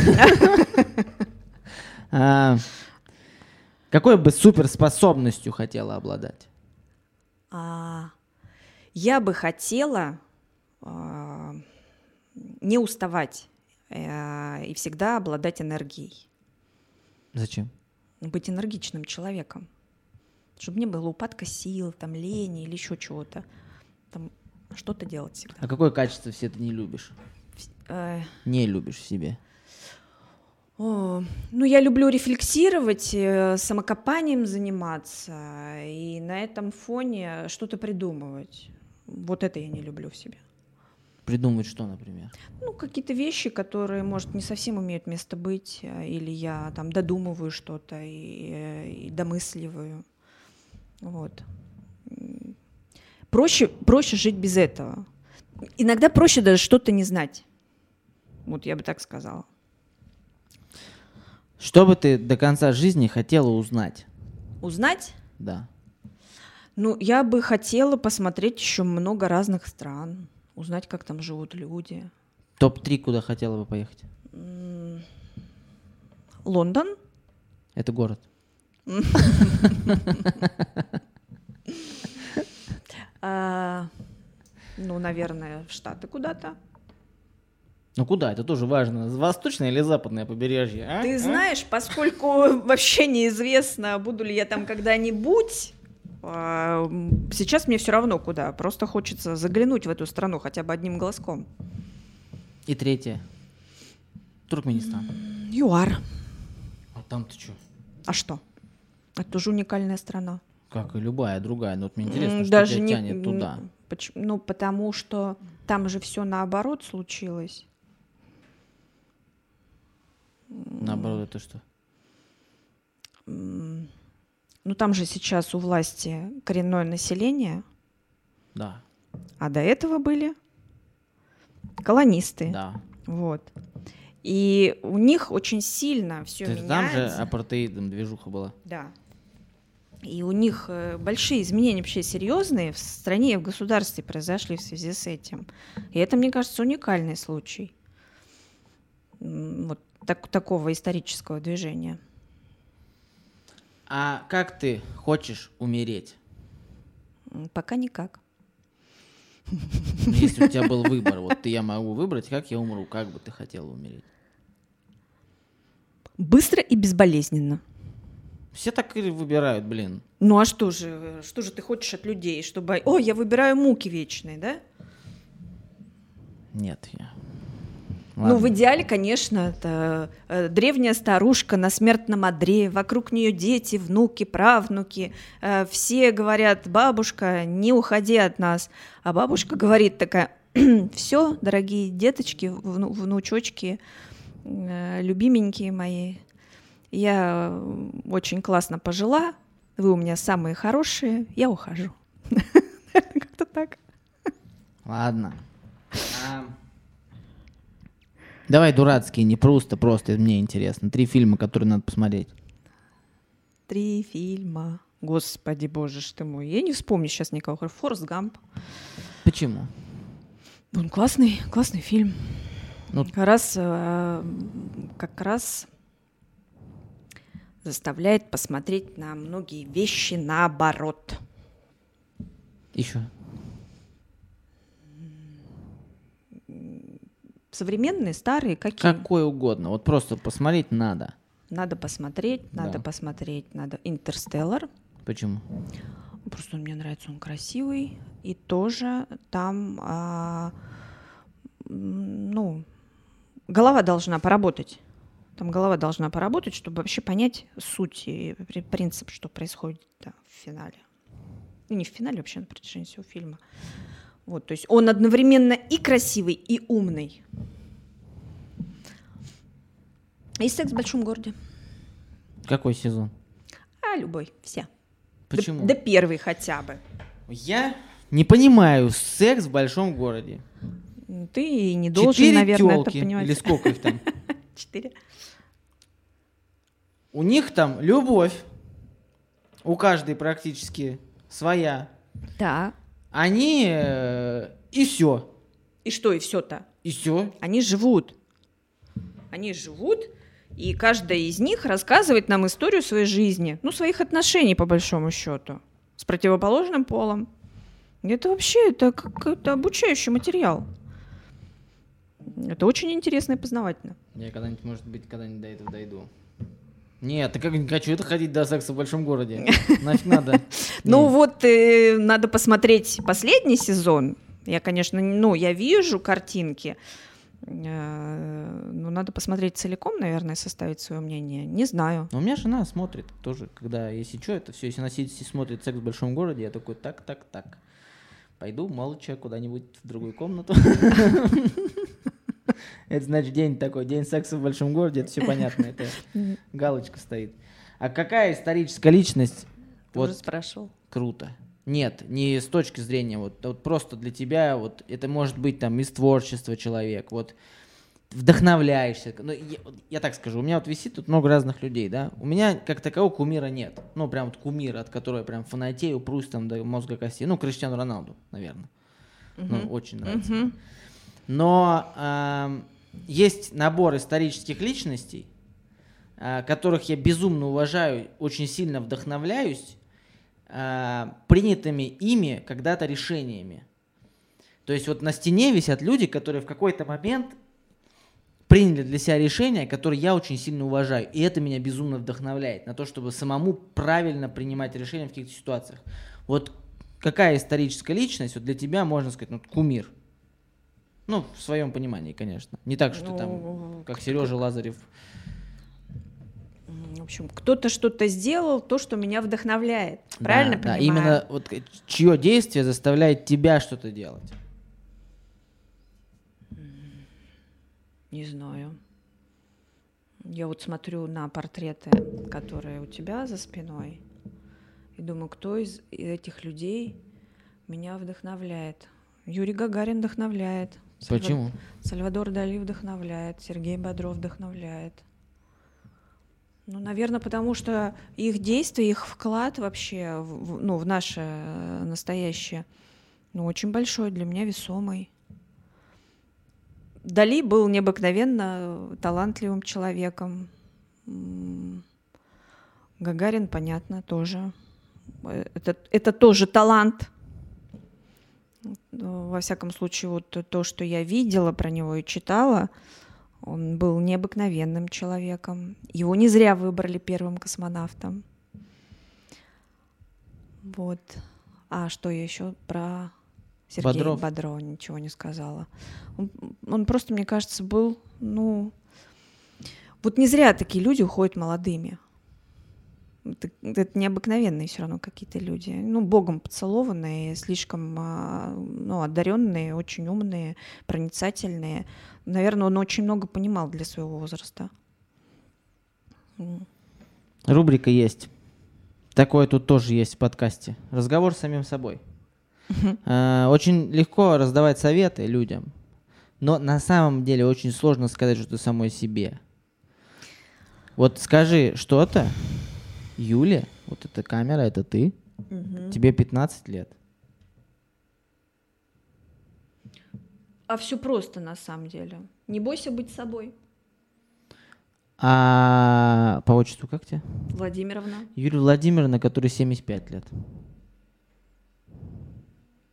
А, Какой бы суперспособностью хотела обладать? А, я бы хотела а, не уставать и всегда обладать энергией. Зачем? Быть энергичным человеком. Чтобы не было упадка сил, там, лени или еще чего-то. Там что-то делать всегда. А какое качество все ты не любишь? Э, Не любишь в себе? О, ну, я люблю рефлексировать, э, самокопанием заниматься и на этом фоне что-то придумывать. Вот это я не люблю в себе. Придумывать что, например? Ну, какие-то вещи, которые, может, не совсем имеют место быть, э, или я там додумываю что-то и, э, и домысливаю. Вот. Проще, проще жить без этого. Иногда проще даже что-то не знать. Вот я бы так сказала. Что бы ты до конца жизни хотела узнать? Узнать? Да. Ну, я бы хотела посмотреть еще много разных стран, узнать, как там живут люди. Топ-3, куда хотела бы поехать? Лондон, Это город. а, ну, наверное, в Штаты куда-то. Ну куда? Это тоже важно. Восточное или западное побережье? а? Ты А? знаешь, поскольку вообще неизвестно, буду ли я там когда-нибудь, сейчас мне все равно куда. Просто хочется заглянуть в эту страну хотя бы одним глазком. И третье. Туркменистан. ЮАР. А там ты что? А что? Это тоже уникальная страна. Как и любая другая. Но вот мне интересно, что тебя не- тянет туда. поч- Ну, потому что там же все наоборот случилось. Наоборот, это что? Ну, там же сейчас у власти коренное население, Да, а до этого были колонисты. да. Вот. И у них очень сильно все Ты там же меняется. апартеидом движуха была. Да. И у них э, большие изменения вообще серьезные в стране и в государстве произошли в связи с этим. И это, мне кажется, уникальный случай вот так- такого исторического движения. А как ты хочешь умереть? Пока никак. Ну, Если у тебя был выбор, вот ты я могу выбрать, как я умру, как бы ты хотела умереть? Быстро и безболезненно. Все так и выбирают, блин. Ну а что же, что же ты хочешь от людей, чтобы, о, я выбираю муки вечные, да? Нет, я. Ну, в Ладно. идеале, конечно, это э, древняя старушка на смертном одре, вокруг нее дети, внуки, правнуки. Э, все говорят, бабушка, не уходи от нас. А бабушка говорит такая, все, дорогие деточки, вну- внучочки, э, любименькие мои, я очень классно пожила, вы у меня самые хорошие, я ухожу. Как-то так. Ладно. Давай дурацкие, не просто, просто мне интересно. Три фильма, которые надо посмотреть. Три фильма. Господи, боже ж ты мой. Я не вспомню сейчас никого. Форст Гамп. Почему? Он классный, классный фильм. Ну, Как раз, э, как раз заставляет посмотреть на многие вещи наоборот. еще. Современные, старые, какие? Какой угодно. Вот просто посмотреть надо. Надо посмотреть, надо Да. посмотреть, надо. Интерстеллар. Почему? Просто он мне нравится, он красивый. И тоже там, а, ну, голова должна поработать. Там голова должна поработать, чтобы вообще понять суть и при- принцип, что происходит да, в финале. Ну, не в финале, вообще на протяжении всего фильма. Вот, то есть он одновременно и красивый, и умный. И секс в большом городе. Какой сезон? А, любой, все. Почему? Да, да первый хотя бы. Я не понимаю секс в большом городе. Ты не должен, Четыре наверное, тёлки, это понимать. или сколько их там? Четыре. У них там любовь. У каждой практически своя. Да. Они э, и все. И что, и все-то? И все. Они живут. Они живут, и каждая из них рассказывает нам историю своей жизни, ну, своих отношений, по большому счету, с противоположным полом. Это вообще, это какой-то обучающий материал. Это очень интересно и познавательно. Я когда-нибудь, может быть, когда-нибудь до этого дойду. Нет, я как не хочу это ходить до секса в большом городе. Нафиг надо. Ну вот, э, надо посмотреть последний сезон. Я, конечно, ну, я вижу картинки, э, но надо посмотреть целиком, наверное, составить свое мнение. Не знаю. Но у меня жена смотрит тоже, когда, если что, это все, если она сидит и смотрит секс в большом городе, я такой, так, так, так. Пойду молча куда-нибудь в другую комнату. Это значит день такой, день секса в большом городе, это все понятно, это галочка стоит. А какая историческая личность? Ты вот уже спрашивал. круто. Нет, не с точки зрения, вот, вот просто для тебя, вот это может быть там из творчества человек, вот вдохновляешься. Ну, я, я так скажу, у меня вот висит тут много разных людей, да. У меня как такового кумира нет. Ну, прям вот кумира, от которого я прям фанатею, прусь там до мозга костей. Ну, Криштиану Роналду, наверное. Ну, очень нравится. Мгм. Но есть набор исторических личностей, а, которых я безумно уважаю, очень сильно вдохновляюсь, а, принятыми ими когда-то решениями. То есть вот на стене висят люди, которые в какой-то момент приняли для себя решения, которые я очень сильно уважаю. И это меня безумно вдохновляет на то, чтобы самому правильно принимать решения в каких-то ситуациях. Вот какая историческая личность вот для тебя, можно сказать, ну, кумир? Ну, в своем понимании, конечно. Не так, что там, Ну, как Сережа Лазарев. В общем, кто-то что-то сделал, то, что меня вдохновляет. Правильно да, понимаю? именно вот чье действие заставляет тебя что-то делать. Не знаю. Я вот смотрю на портреты, которые у тебя за спиной, и думаю, кто из этих людей меня вдохновляет. Юрий Гагарин вдохновляет. Сальва- Почему? Сальвадор Дали вдохновляет, Сергей Бодров вдохновляет. Ну, наверное, потому что их действия, их вклад вообще в, ну, в наше э, настоящее ну, очень большой, для меня весомый. Дали был необыкновенно талантливым человеком. Гагарин, понятно, тоже. Э, Это, это тоже талант. Ну, Во всяком случае, вот то- то, что я видела про него и читала, он был необыкновенным человеком. Его не зря выбрали первым космонавтом. Вот. А что я еще про Сергея Бодров. Бодрова ничего не сказала. Он, он просто, мне кажется, был, ну... Вот не зря такие люди уходят молодыми. Это, это необыкновенные все равно какие-то люди. Ну, богом поцелованные, слишком а, ну, одаренные, очень умные, проницательные. Наверное, он очень много понимал для своего возраста. Рубрика есть. Такое тут тоже есть в подкасте. Разговор с самим собой. А, Очень легко раздавать советы людям, но на самом деле очень сложно сказать что-то самой себе. Вот скажи что-то, Юля, вот эта камера, это ты, тебе 15 лет. А все просто на самом деле. Не бойся быть собой, А по отчеству как тебе? Владимировна. Юлия Владимировна, которой 75 лет.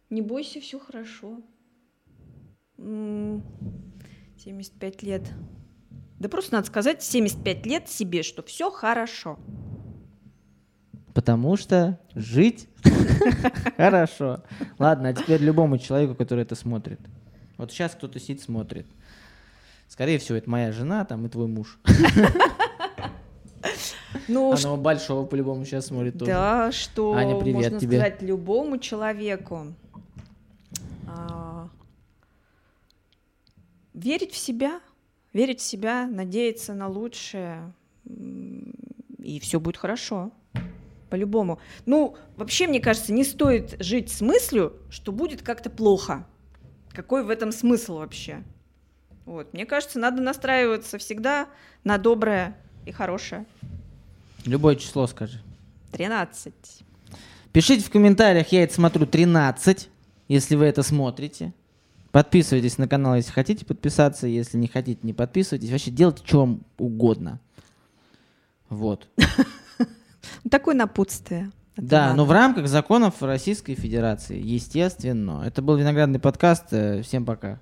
Не бойся, все хорошо. М, 75 лет. Да просто надо сказать 75 лет себе, что все хорошо. Потому что жить хорошо. Ладно, а теперь любому человеку, который это смотрит. Вот сейчас кто-то сидит, смотрит. Скорее всего, это моя жена там и твой муж. Ну, ш- Она большого по-любому сейчас смотрит тоже. да, что Аня, привет можно тебе. сказать любому человеку. А, верить в себя, верить в себя, надеяться на лучшее, и все будет хорошо. По-любому. Ну, вообще, мне кажется, не стоит жить с мыслью, что будет как-то плохо. Какой в этом смысл вообще? Вот. Мне кажется, надо настраиваться всегда на доброе и хорошее. Любое число скажи. 13. Пишите в комментариях, я это смотрю 13, если вы это смотрите. Подписывайтесь на канал, если хотите подписаться. Если не хотите, не подписывайтесь. Вообще делайте, вам угодно. Вот. Ну, такое напутствие. Это да, надо. но в рамках законов Российской Федерации, естественно. Это был виноградный подкаст. Э, всем пока.